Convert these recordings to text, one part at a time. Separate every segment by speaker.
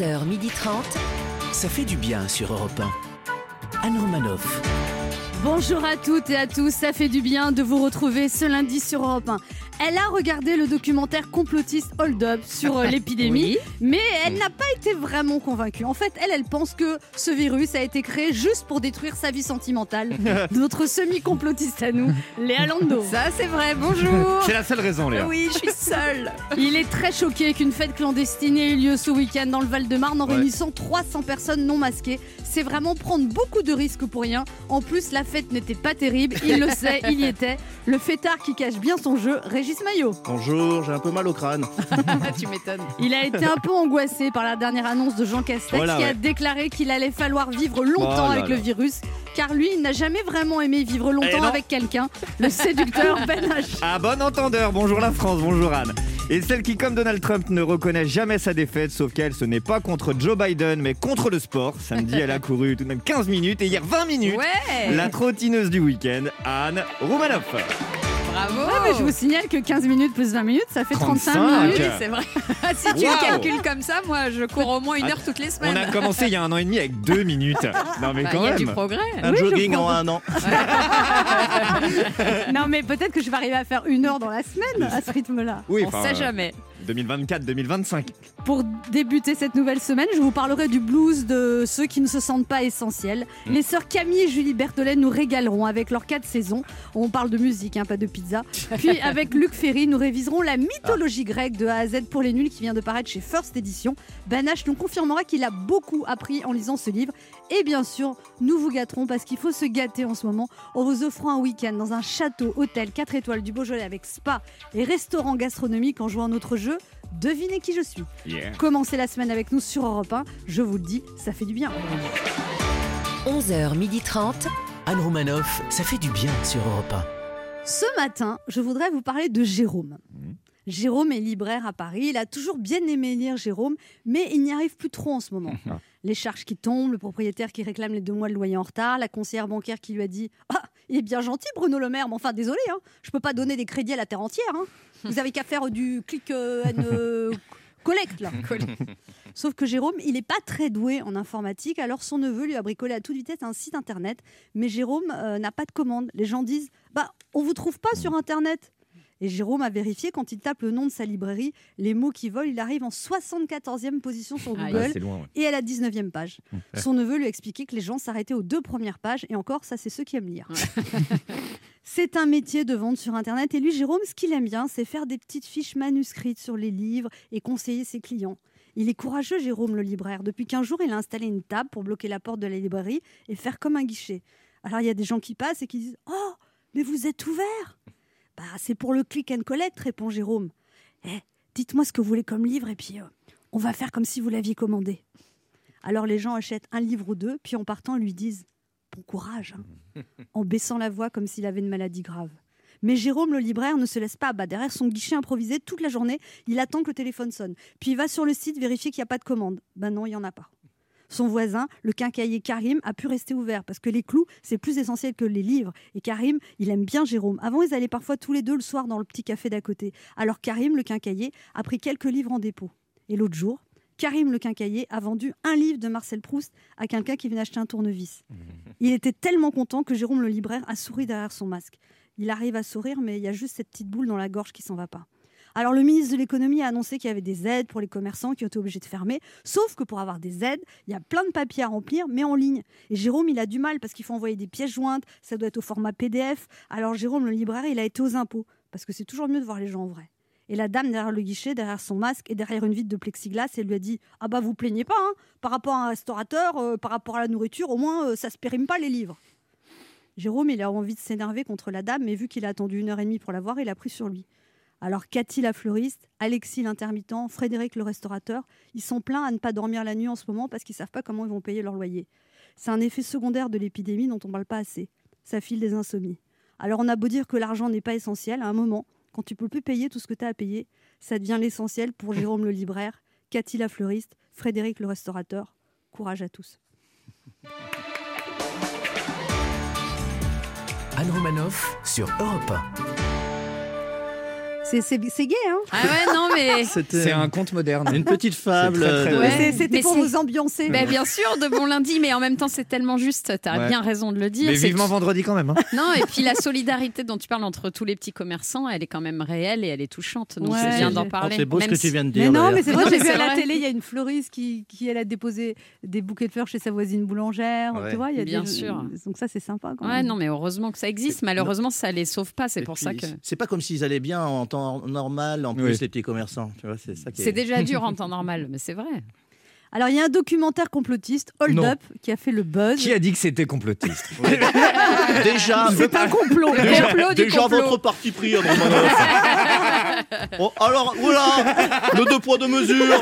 Speaker 1: 11h30. Ça fait du bien sur Europe 1. Anne Romanoff.
Speaker 2: Bonjour à toutes et à tous, ça fait du bien de vous retrouver ce lundi sur Europe 1. Elle a regardé le documentaire complotiste Hold Up sur euh, l'épidémie, mais elle n'a pas été vraiment convaincue. En fait, elle, elle pense que ce virus a été créé juste pour détruire sa vie sentimentale. Notre semi-complotiste à nous, Léa Lando.
Speaker 3: Ça, c'est vrai, bonjour.
Speaker 4: C'est la seule raison, Léa.
Speaker 3: Oui, je suis seule.
Speaker 2: Il est très choqué qu'une fête clandestine ait eu lieu ce week-end dans le Val-de-Marne en
Speaker 4: Ouais.
Speaker 2: réunissant 300 personnes non masquées. C'est vraiment prendre beaucoup de risques pour rien. En plus, la fête n'était pas terrible. Il le sait, il y était. Le fêtard qui cache bien son jeu, Régis Maillot.
Speaker 5: Bonjour, j'ai un peu mal au crâne.
Speaker 3: tu m'étonnes.
Speaker 2: Il a été un peu angoissé par la dernière annonce de Jean Castex
Speaker 4: Voilà,
Speaker 2: qui a déclaré qu'il allait falloir vivre longtemps
Speaker 4: Oh
Speaker 2: avec
Speaker 4: là.
Speaker 2: le virus. Car lui, il n'a jamais vraiment aimé vivre
Speaker 4: Eh
Speaker 2: longtemps
Speaker 4: non.
Speaker 2: avec quelqu'un. Le séducteur Ben H.
Speaker 4: À bon entendeur, bonjour la France, bonjour Anne. Et celle qui, comme Donald Trump, ne reconnaît jamais sa défaite, sauf qu'elle, ce n'est pas contre Joe Biden, mais contre le sport. Samedi, elle a couru tout de même 15 minutes et hier 20 minutes.
Speaker 3: Ouais,
Speaker 4: La trottineuse du week-end, Anne Roumanoff.
Speaker 3: bravo.
Speaker 2: Ouais, mais je vous signale que 15 minutes plus 20 minutes, ça fait 35
Speaker 4: 35.
Speaker 2: minutes.
Speaker 3: Oui, c'est vrai. si tu
Speaker 4: Wow.
Speaker 3: le calcules comme ça, moi, je cours au moins une heure toutes les
Speaker 4: On
Speaker 3: semaines.
Speaker 4: a commencé il y a un an et demi avec 2 minutes. Non mais
Speaker 3: Bah,
Speaker 4: quand
Speaker 3: il y a du progrès.
Speaker 5: Un
Speaker 2: Oui,
Speaker 5: jogging en un an.
Speaker 2: Non, mais peut-être que je vais arriver à faire une heure dans la semaine à ce rythme-là.
Speaker 4: Oui,
Speaker 3: On
Speaker 4: enfin,
Speaker 3: sait
Speaker 4: euh,
Speaker 3: jamais.
Speaker 4: 2024-2025.
Speaker 2: Pour débuter cette nouvelle semaine, je vous parlerai du blues de ceux qui ne se sentent pas essentiels.
Speaker 4: Mm.
Speaker 2: Les sœurs Camille et Julie Berthollet nous régaleront avec leurs quatre saisons. On parle de musique, hein, pas de pizza. Puis avec Luc Ferry, nous réviserons la mythologie grecque de A à Z pour les nuls qui vient de paraître chez First Edition. H nous confirmera qu'il a beaucoup appris en lisant ce livre. Et bien sûr, nous vous gâterons parce qu'il faut se gâter en ce moment en vous offrant un week-end dans un château, hôtel 4 étoiles du Beaujolais avec spa et restaurant gastronomique en jouant à notre jeu. Devinez qui je suis.
Speaker 4: Yeah.
Speaker 2: Commencez la semaine avec nous sur Europe 1. Je vous le dis, ça fait du bien.
Speaker 1: 11h30. Anne Romanoff, ça fait du bien sur Europe
Speaker 2: Ce matin, je voudrais vous parler de Jérôme.
Speaker 4: Mhm.
Speaker 2: Jérôme est libraire à Paris. Il a toujours bien aimé lire Jérôme, mais il n'y arrive plus trop en ce moment. les charges qui tombent, le propriétaire qui réclame les deux mois de loyer en retard, la conseillère bancaire qui lui a dit Ah, il est bien gentil, Bruno Le Maire, mais enfin, désolé, hein, je peux pas donner des crédits à la terre entière. hein. Vous avez qu'à faire du click euh, and, euh, collect, là. Sauf que Jérôme, il n'est pas très doué en informatique, alors son neveu lui a bricolé à toute vitesse un site internet, mais Jérôme euh, n'a pas de commande. Les gens disent Bah, on vous trouve pas sur internet. Et Jérôme a vérifié quand il tape le nom de sa librairie, les mots qui volent, il arrive en 74e position sur
Speaker 3: Aïe.
Speaker 2: Google
Speaker 4: C'est loin, ouais.
Speaker 2: et à la 19e page. Son neveu lui a expliqué que les gens s'arrêtaient aux deux premières pages, et encore, ça, c'est ceux qui aiment lire. c'est un métier de vente sur Internet, et lui, Jérôme, ce qu'il aime bien, c'est faire des petites fiches manuscrites sur les livres et conseiller ses clients. Il est courageux, Jérôme, le libraire. Depuis 15 jours, il a installé une table pour bloquer la porte de la librairie et faire comme un guichet. Alors, il y a des gens qui passent et qui disent Oh, mais vous êtes ouvert Bah, c'est pour le click and collect, répond Jérôme. Eh, dites-moi ce que vous voulez comme livre, et puis euh, on va faire comme si vous l'aviez commandé. Alors les gens achètent un livre ou deux, puis en partant, lui disent Bon courage, hein en baissant la voix comme s'il avait une maladie grave. Mais Jérôme, le libraire, ne se laisse pas abattre. Derrière son guichet improvisé, toute la journée, il attend que le téléphone sonne. Puis il va sur le site vérifier qu'il n'y a pas de commande. Ben non, il n'y en a pas. Son voisin, le quincaillier Karim, a pu rester ouvert parce que les clous, c'est plus essentiel que les livres. Et Karim, il aime bien Jérôme. Avant, ils allaient parfois tous les deux le soir dans le petit café d'à côté. Alors Karim, le quincaillier, a pris quelques livres en dépôt. Et l'autre jour, Karim, le quincaillier, a vendu un livre de Marcel Proust à quelqu'un qui venait acheter un tournevis. Il était tellement content que Jérôme, le libraire, a souri derrière son masque. Il arrive à sourire, mais il y a juste cette petite boule dans la gorge qui s'en va pas. Alors le ministre de l'économie a annoncé qu'il y avait des aides pour les commerçants qui ont été obligés de fermer, sauf que pour avoir des aides, il y a plein de papiers à remplir, mais en ligne. Et Jérôme, il a du mal parce qu'il faut envoyer des pièces jointes, ça doit être au format PDF. Alors Jérôme, le libraire, il a été aux impôts, parce que c'est toujours mieux de voir les gens en vrai. Et la dame derrière le guichet, derrière son masque et derrière une vitre de plexiglas, elle lui a dit Ah bah vous plaignez pas, hein par rapport à un restaurateur, euh, par rapport à la nourriture, au moins euh, ça se périme pas les livres. Jérôme, il a envie de s'énerver contre la dame, mais vu qu'il a attendu une heure et demie pour la voir, il a pris sur lui. Alors Cathy la fleuriste, Alexis l'intermittent, Frédéric le restaurateur, ils sont pleins à ne pas dormir la nuit en ce moment parce qu'ils savent pas comment ils vont payer leur loyer. C'est un effet secondaire de l'épidémie dont on ne parle pas assez. Ça file des insomnies. Alors on a beau dire que l'argent n'est pas essentiel, à un moment, quand tu peux plus payer tout ce que tu as à payer, ça devient l'essentiel pour Jérôme le libraire, Cathy la fleuriste, Frédéric le restaurateur. Courage à tous.
Speaker 1: Anne Romanoff sur Europe
Speaker 2: C'est c'est- c'est gay, hein
Speaker 3: Ah ouais, non, mais.
Speaker 5: C'était
Speaker 4: C'est un conte moderne.
Speaker 5: une petite fable.
Speaker 4: C'est très, très
Speaker 5: euh,
Speaker 3: Ouais.
Speaker 2: C'était
Speaker 3: Mais
Speaker 2: pour vous ambiancer.
Speaker 3: Ben, bien sûr, de bon lundi, mais en même temps, c'est tellement juste. T'as
Speaker 4: Ouais.
Speaker 3: bien raison de le dire.
Speaker 4: Mais
Speaker 3: C'est
Speaker 4: vivement
Speaker 3: que-
Speaker 4: vendredi quand même. hein.
Speaker 3: Non, et puis la solidarité dont tu parles entre tous les petits commerçants, elle est quand même réelle et elle est touchante. Donc
Speaker 2: Ouais,
Speaker 3: c'est bien d'en
Speaker 5: oh,
Speaker 3: parler.
Speaker 5: c'est beau ce
Speaker 3: Même
Speaker 5: que
Speaker 3: si-
Speaker 5: tu viens de
Speaker 2: Mais
Speaker 5: dire.
Speaker 2: non,
Speaker 5: d'ailleurs.
Speaker 2: mais c'est vrai,
Speaker 3: Non,
Speaker 2: j'ai
Speaker 3: mais
Speaker 2: vu à la télé, il y a une fleuriste qui, qui elle a déposé des bouquets de fleurs chez sa voisine boulangère.
Speaker 5: Ouais.
Speaker 2: Tu vois, il y a
Speaker 3: Bien
Speaker 2: des...
Speaker 3: sûr.
Speaker 2: Donc ça, c'est sympa. Quand
Speaker 3: Ouais,
Speaker 2: même.
Speaker 3: non, mais heureusement que ça existe. Malheureusement, ça les sauve pas. C'est pour ça que.
Speaker 5: C'est pas comme s'ils allaient bien en temps normal, en plus,
Speaker 4: Oui.
Speaker 5: les petits commerçants. Tu vois, c'est ça qui est.
Speaker 3: C'est déjà dur en temps normal, mais c'est vrai.
Speaker 2: Alors, il y a un documentaire complotiste, Hold
Speaker 4: Non.
Speaker 2: Up, qui a fait le buzz.
Speaker 4: Qui a dit que c'était complotiste
Speaker 5: Déjà,
Speaker 2: C'est un complot.
Speaker 5: déjà,
Speaker 3: complot du
Speaker 5: déjà
Speaker 3: complot.
Speaker 5: votre parti pris. Oh, alors, voilà, le deux poids deux mesures.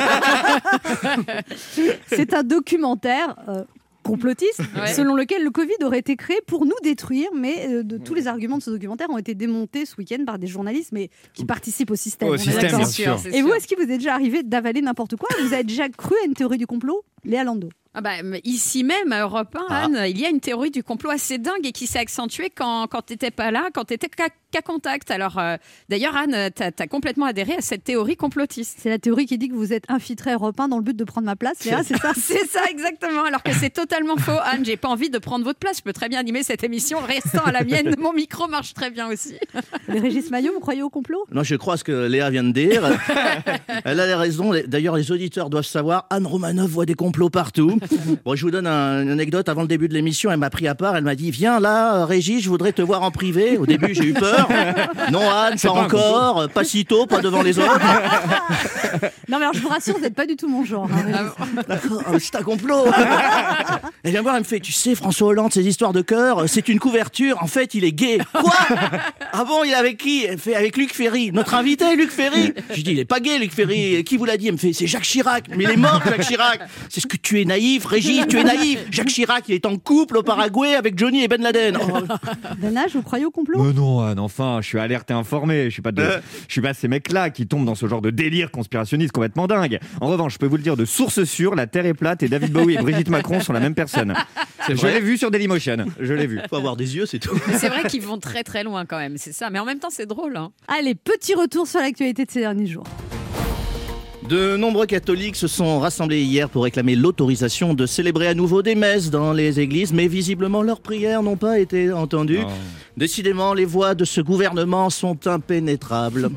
Speaker 2: C'est un documentaire euh, complotiste
Speaker 3: Ouais.
Speaker 2: selon lequel le Covid aurait été créé pour nous détruire, mais euh, de, tous les arguments de ce documentaire ont été démontés ce week-end par des journalistes mais qui participent au système.
Speaker 4: Au bien sûr.
Speaker 2: Et vous, est-ce qu'il vous est déjà arrivé d'avaler n'importe quoi Vous avez déjà cru à une théorie du complot Léa Lando?
Speaker 3: Ah bah, ici même, à Europe 1,
Speaker 5: Ah.
Speaker 3: Anne, il y a une théorie du complot assez dingue et qui s'est accentuée quand, quand tu n'étais pas là, quand tu étais qu'à contact. Alors, euh, d'ailleurs, Anne, tu as, complètement adhéré à cette théorie complotiste.
Speaker 2: C'est la théorie qui dit que vous êtes infiltré Europe 1 dans le but de prendre ma place. Léa, c'est ça
Speaker 3: C'est ça, exactement. Alors que c'est totalement faux. Anne, j'ai pas envie de prendre votre place. Je peux très bien animer cette émission restant à la mienne. Mon micro marche très bien aussi.
Speaker 2: Les Régis Maillot, vous croyez au complot?
Speaker 5: Non, je crois ce que Léa vient de dire. Elle a raison. D'ailleurs, les auditeurs doivent savoir. Anne Romanoff voit des complots partout. Bon, je vous donne un- une anecdote. Avant le début de l'émission, elle m'a pris à part. Elle m'a dit Viens là, Régis, je voudrais te voir en privé. Au début, j'ai eu peur. Non, Anne, pas, encore. Pas si tôt, pas devant les autres.
Speaker 2: Non, mais alors je vous rassure, vous n'êtes pas du tout mon genre. hein, Régis.
Speaker 5: D'accord, ah, c'est un complot. Elle vient voir, elle me fait Tu sais, François Hollande, ses histoires de cœur, c'est une couverture. En fait, il est gay. Quoi? Ah bon, il est avec qui? Elle fait Avec Luc Ferry. Notre invité, Luc Ferry. Je dis Il est pas gay, Luc Ferry. Qui vous l'a dit? Elle me fait C'est Jacques Chirac. Mais il est mort, Jacques Chirac. C'est ce que tu es naïf, Régis, tu es naïf. Jacques Chirac, il est en couple au Paraguay avec Johnny et Ben Laden. Oh,
Speaker 2: Ben vous croyez au complot
Speaker 4: Mais non, Anne, enfin, je suis alerte et informé. Je suis pas de, je suis pas ces mecs-là qui tombent dans ce genre de délire conspirationniste complètement dingue. En revanche, je peux vous le dire de source sûre, la Terre est plate et David Bowie et Brigitte Macron sont la même personne. Je l'ai vu sur Dailymotion. Je l'ai vu.
Speaker 5: faut avoir des yeux, c'est tout.
Speaker 3: C'est vrai qu'ils vont très très loin quand même. C'est ça. Mais en même temps, c'est drôle. hein.
Speaker 2: Allez, petit retour sur l'actualité de ces derniers jours.
Speaker 5: De nombreux catholiques se sont rassemblés hier pour réclamer l'autorisation de célébrer à nouveau des messes dans les églises, mais visiblement leurs prières n'ont pas été entendues. Décidément, les voix de ce gouvernement sont impénétrables.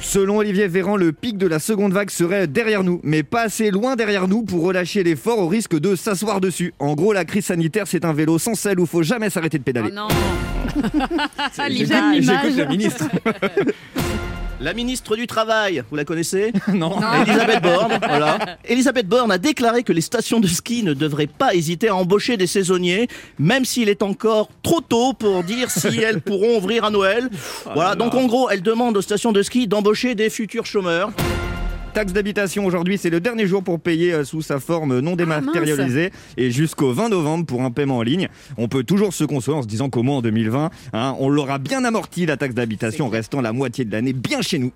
Speaker 4: Selon Olivier Véran, le pic de la seconde vague serait derrière nous, mais pas assez loin derrière nous pour relâcher l'effort au risque de s'asseoir dessus. En gros, la crise sanitaire, c'est un vélo sans selle où faut jamais s'arrêter de
Speaker 3: Oh
Speaker 4: pédaler.
Speaker 3: non
Speaker 2: J'aime
Speaker 3: L'image.
Speaker 2: l'image.
Speaker 4: J'écoute le ministre.
Speaker 5: La ministre du Travail, vous la connaissez
Speaker 4: non.
Speaker 5: Elisabeth Borne, voilà. Elisabeth Borne a déclaré que les stations de ski ne devraient pas hésiter à embaucher des saisonniers, même s'il est encore trop tôt pour dire si elles pourront ouvrir à Noël. Voilà, donc en gros, elle demande aux stations de ski d'embaucher des futurs chômeurs.
Speaker 4: Taxe d'habitation aujourd'hui, c'est le dernier jour pour payer euh, sous sa forme non dématérialisée et jusqu'au 20 novembre pour un paiement en ligne. On peut toujours se consoler en se disant qu'au moins en 2020, hein, on l'aura bien amorti la taxe d'habitation, restant la moitié de l'année bien chez nous.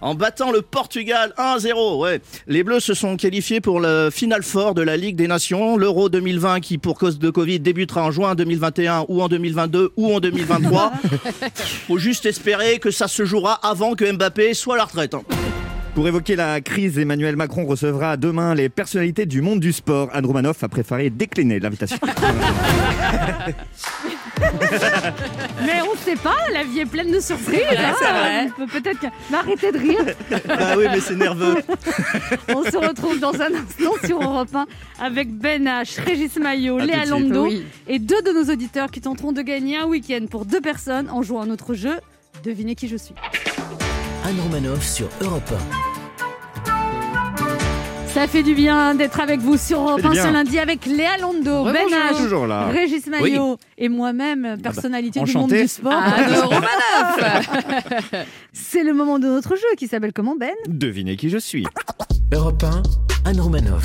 Speaker 5: En battant le Portugal 1-0, ouais. Les Bleus se sont qualifiés pour le final fort de la Ligue des Nations, l'Euro 2020 qui, pour cause de Covid, débutera en juin 2021 ou en 2022 ou en 2023. Faut juste espérer que ça se jouera avant que Mbappé soit à la retraite. hein.
Speaker 4: Pour évoquer la crise, Emmanuel Macron recevra demain les personnalités du monde du sport. Anne Romanoff a préféré décliner l'invitation.
Speaker 2: Mais on sait pas, la vie est pleine de surprises. hein. Peut-être que... Mais arrêtez de rire.
Speaker 5: Bah oui, mais c'est nerveux.
Speaker 2: On se retrouve dans un instant sur Europe 1 avec Ben H, Régis Maillot,
Speaker 5: À
Speaker 2: Léa. Lando
Speaker 3: Oui.
Speaker 2: et deux de nos auditeurs qui tenteront de gagner un week-end pour deux personnes en jouant à notre jeu. Devinez qui je suis.
Speaker 1: Anne Romanoff sur Europe
Speaker 2: Ça fait du bien d'être avec vous sur Europe 1 ce lundi avec Léa Lando, Ben H. Régis Maillot et moi-même, personnalité du monde du sport.
Speaker 3: Anne Romanoff
Speaker 2: C'est le moment de notre jeu qui s'appelle comment Ben?
Speaker 4: Devinez qui je suis.
Speaker 1: Europe 1, Anne Romanoff.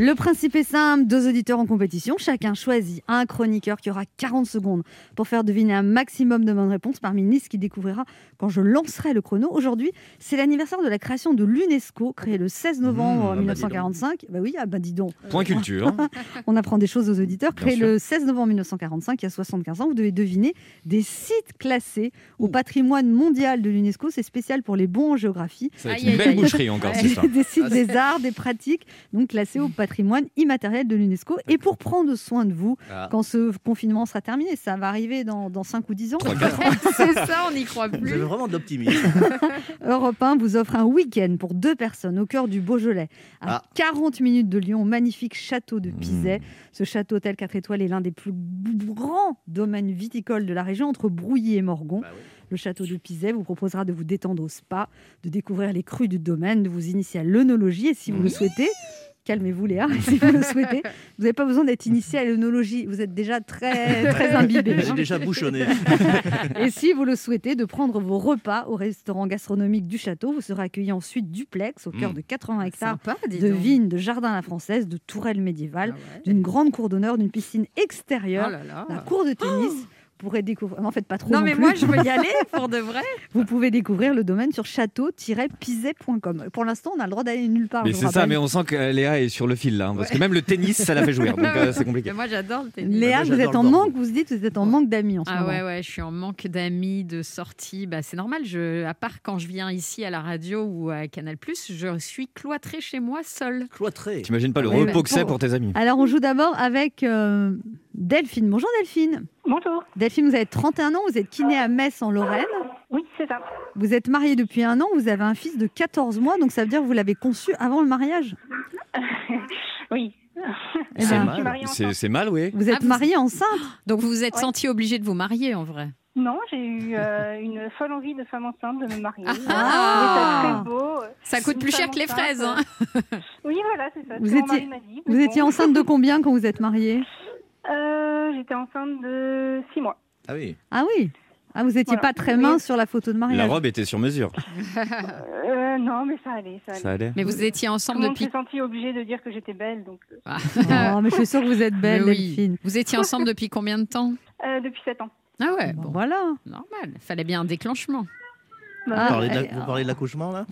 Speaker 2: Le principe est simple, deux auditeurs en compétition, chacun choisit un chroniqueur qui aura 40 secondes pour faire deviner un maximum de bonnes réponses parmi liste qui découvrira quand je lancerai le chrono. Aujourd'hui, c'est l'anniversaire de la création de l'UNESCO, créée le 16 novembre
Speaker 4: Mmh, ah bah
Speaker 2: 1945. Bah oui, ah bah dis donc.
Speaker 4: Point culture.
Speaker 2: On apprend des choses aux auditeurs.
Speaker 4: Bien
Speaker 2: Créé
Speaker 4: sûr.
Speaker 2: le 16 novembre 1945, il y a 75 ans, vous devez deviner des sites classés au patrimoine mondial de l'UNESCO. C'est spécial pour les bons en géographie.
Speaker 4: Ça va être
Speaker 3: Aïe,
Speaker 4: une belle boucherie encore, c'est ça.
Speaker 2: des sites
Speaker 5: Ah,
Speaker 2: des arts, des pratiques, donc classés au patrimoine immatériel de l'UNESCO. Et pour prendre soin de vous,
Speaker 5: Ah.
Speaker 2: quand ce confinement sera terminé, ça va arriver dans, dans 5 ou 10 ans.
Speaker 3: C'est ça, on n'y croit
Speaker 5: Vous
Speaker 3: plus.
Speaker 5: avez vraiment de l'optimisme.
Speaker 2: Europe 1 vous offre un week-end pour deux personnes au cœur du Beaujolais, à
Speaker 5: Ah.
Speaker 2: 40 minutes de Lyon, au magnifique château de
Speaker 4: Mmh.
Speaker 2: Pizet. Ce château hôtel 4 étoiles est l'un des plus grands domaines viticoles de la région, entre Brouilly et Morgon.
Speaker 5: Bah oui.
Speaker 2: Le château de Pizet vous proposera de vous détendre au spa, de découvrir les crus du domaine, de vous initier à l'œnologie et si vous le souhaitez, calmez-vous Léa, si vous le souhaitez, vous n'avez pas besoin d'être initié à l'œnologie, vous êtes déjà très, très imbibé.
Speaker 5: J'ai
Speaker 2: hein.
Speaker 5: déjà bouchonné.
Speaker 2: Et si vous le souhaitez, de prendre vos repas au restaurant gastronomique du château, vous serez accueilli ensuite duplex au cœur
Speaker 4: Mmh.
Speaker 2: de 80 hectares
Speaker 3: Sympa,
Speaker 2: de
Speaker 3: donc.
Speaker 2: vignes, de jardins à la française, de tourelles médiévales,
Speaker 3: Ah ouais.
Speaker 2: d'une grande cour d'honneur, d'une piscine extérieure,
Speaker 3: Oh là là.
Speaker 2: d'un cours de tennis. pourrez découvrir. En fait, pas trop.
Speaker 3: Non,
Speaker 2: non
Speaker 3: mais
Speaker 2: plus.
Speaker 3: moi, je veux y aller pour de vrai.
Speaker 2: Vous pouvez découvrir le domaine sur château-pizet.com. Pour l'instant, on a le droit d'aller nulle part.
Speaker 4: Mais c'est ça, mais on sent que Léa est sur le fil là, hein, parce que même le tennis, ça la fait donc euh, c'est compliqué.
Speaker 3: Mais moi, j'adore le tennis.
Speaker 2: Léa,
Speaker 5: Moi,
Speaker 2: vous êtes en manque, vous vous dites, vous êtes en manque d'amis en ce
Speaker 3: Ah
Speaker 2: moment.
Speaker 3: ouais, ouais, je suis en manque d'amis, de sorties. Bah, c'est normal, je, à part quand je viens ici à la radio ou à Canal+, je suis cloîtrée chez moi seule.
Speaker 5: Cloîtré.
Speaker 4: T'imagines pas le
Speaker 2: Oui, mais
Speaker 4: repos que c'est pour tes amis.
Speaker 2: Alors, on joue d'abord avec euh, Delphine. Bonjour Delphine.
Speaker 6: Bonjour.
Speaker 2: Delphine, vous avez 31 ans, vous êtes kiné à Metz en Lorraine.
Speaker 6: Oui, c'est ça.
Speaker 2: Vous êtes mariée depuis un an, vous avez un fils de 14 mois, donc ça veut dire que vous l'avez conçu avant le mariage.
Speaker 6: Oui.
Speaker 2: Eh
Speaker 5: C'est
Speaker 2: ben,
Speaker 5: mal.
Speaker 4: C'est mal, oui.
Speaker 2: Vous êtes
Speaker 3: Ah, vous-
Speaker 2: mariée enceinte
Speaker 3: Donc vous vous êtes
Speaker 6: Ouais.
Speaker 3: senti obligé de vous marier en vrai
Speaker 6: Non, j'ai eu euh, une folle envie de femme enceinte de me marier.
Speaker 3: Ah.
Speaker 6: Ça très beau.
Speaker 3: Ça coûte
Speaker 6: Une
Speaker 3: plus cher que les fraises. Hein.
Speaker 6: Oui, voilà, c'est ça.
Speaker 2: Vous étiez-
Speaker 6: mari m'a dit.
Speaker 2: Vous étiez enceinte de combien quand vous êtes mariée?
Speaker 6: Euh, J'étais enceinte de 6 mois.
Speaker 5: Ah oui.
Speaker 2: Ah oui ah, vous étiez
Speaker 6: Voilà.
Speaker 2: pas très
Speaker 6: Oui.
Speaker 2: mince sur la photo de
Speaker 4: La
Speaker 2: mariage.
Speaker 4: robe était sur mesure.
Speaker 6: Euh, non, mais ça allait. Ça allait.
Speaker 4: Ça allait.
Speaker 3: Mais vous étiez
Speaker 6: Tout
Speaker 3: ensemble
Speaker 6: le monde
Speaker 3: depuis.
Speaker 6: s'est senti obligé de dire que j'étais belle, donc euh,
Speaker 2: Oh, mais je suis sûre que vous êtes belle,
Speaker 3: oui.
Speaker 2: Delphine.
Speaker 3: Vous étiez ensemble depuis combien de temps
Speaker 6: euh, depuis 7 ans.
Speaker 3: Ah ouais,
Speaker 2: Bon,
Speaker 3: bon,
Speaker 2: voilà.
Speaker 3: normal. Fallait bien un déclenchement.
Speaker 2: Ah,
Speaker 5: Vous parlez de la-
Speaker 2: euh,
Speaker 5: vous parlez de l'accouchement là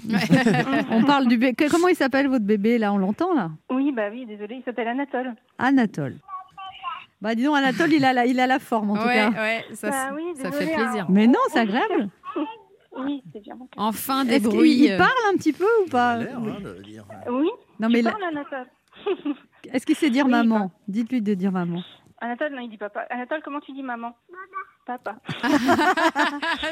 Speaker 2: On parle du bébé. Comment il s'appelle votre bébé là? On l'entend là?
Speaker 6: Oui, bah oui, désolé, il s'appelle Anatole.
Speaker 2: Anatole. Bah dis donc, Anatole, il a la, il a la forme en tout
Speaker 3: ouais,
Speaker 2: cas.
Speaker 3: ouais, ça,
Speaker 6: Bah oui,
Speaker 3: ça fait
Speaker 6: hein.
Speaker 3: plaisir.
Speaker 2: Mais non, c'est agréable.
Speaker 6: Oui, c'est bien.
Speaker 3: Enfin des
Speaker 2: Est-ce qu'il
Speaker 3: bruits.
Speaker 2: il parle un petit peu ou pas
Speaker 5: l'air, hein, de dire.
Speaker 6: Oui,
Speaker 2: Non
Speaker 6: tu
Speaker 2: mais
Speaker 6: Anatole.
Speaker 2: est-ce qu'il sait dire
Speaker 6: Oui,
Speaker 2: maman Dites-lui de dire maman.
Speaker 6: Anatole, non, il dit papa. Anatole, comment tu dis maman Papa.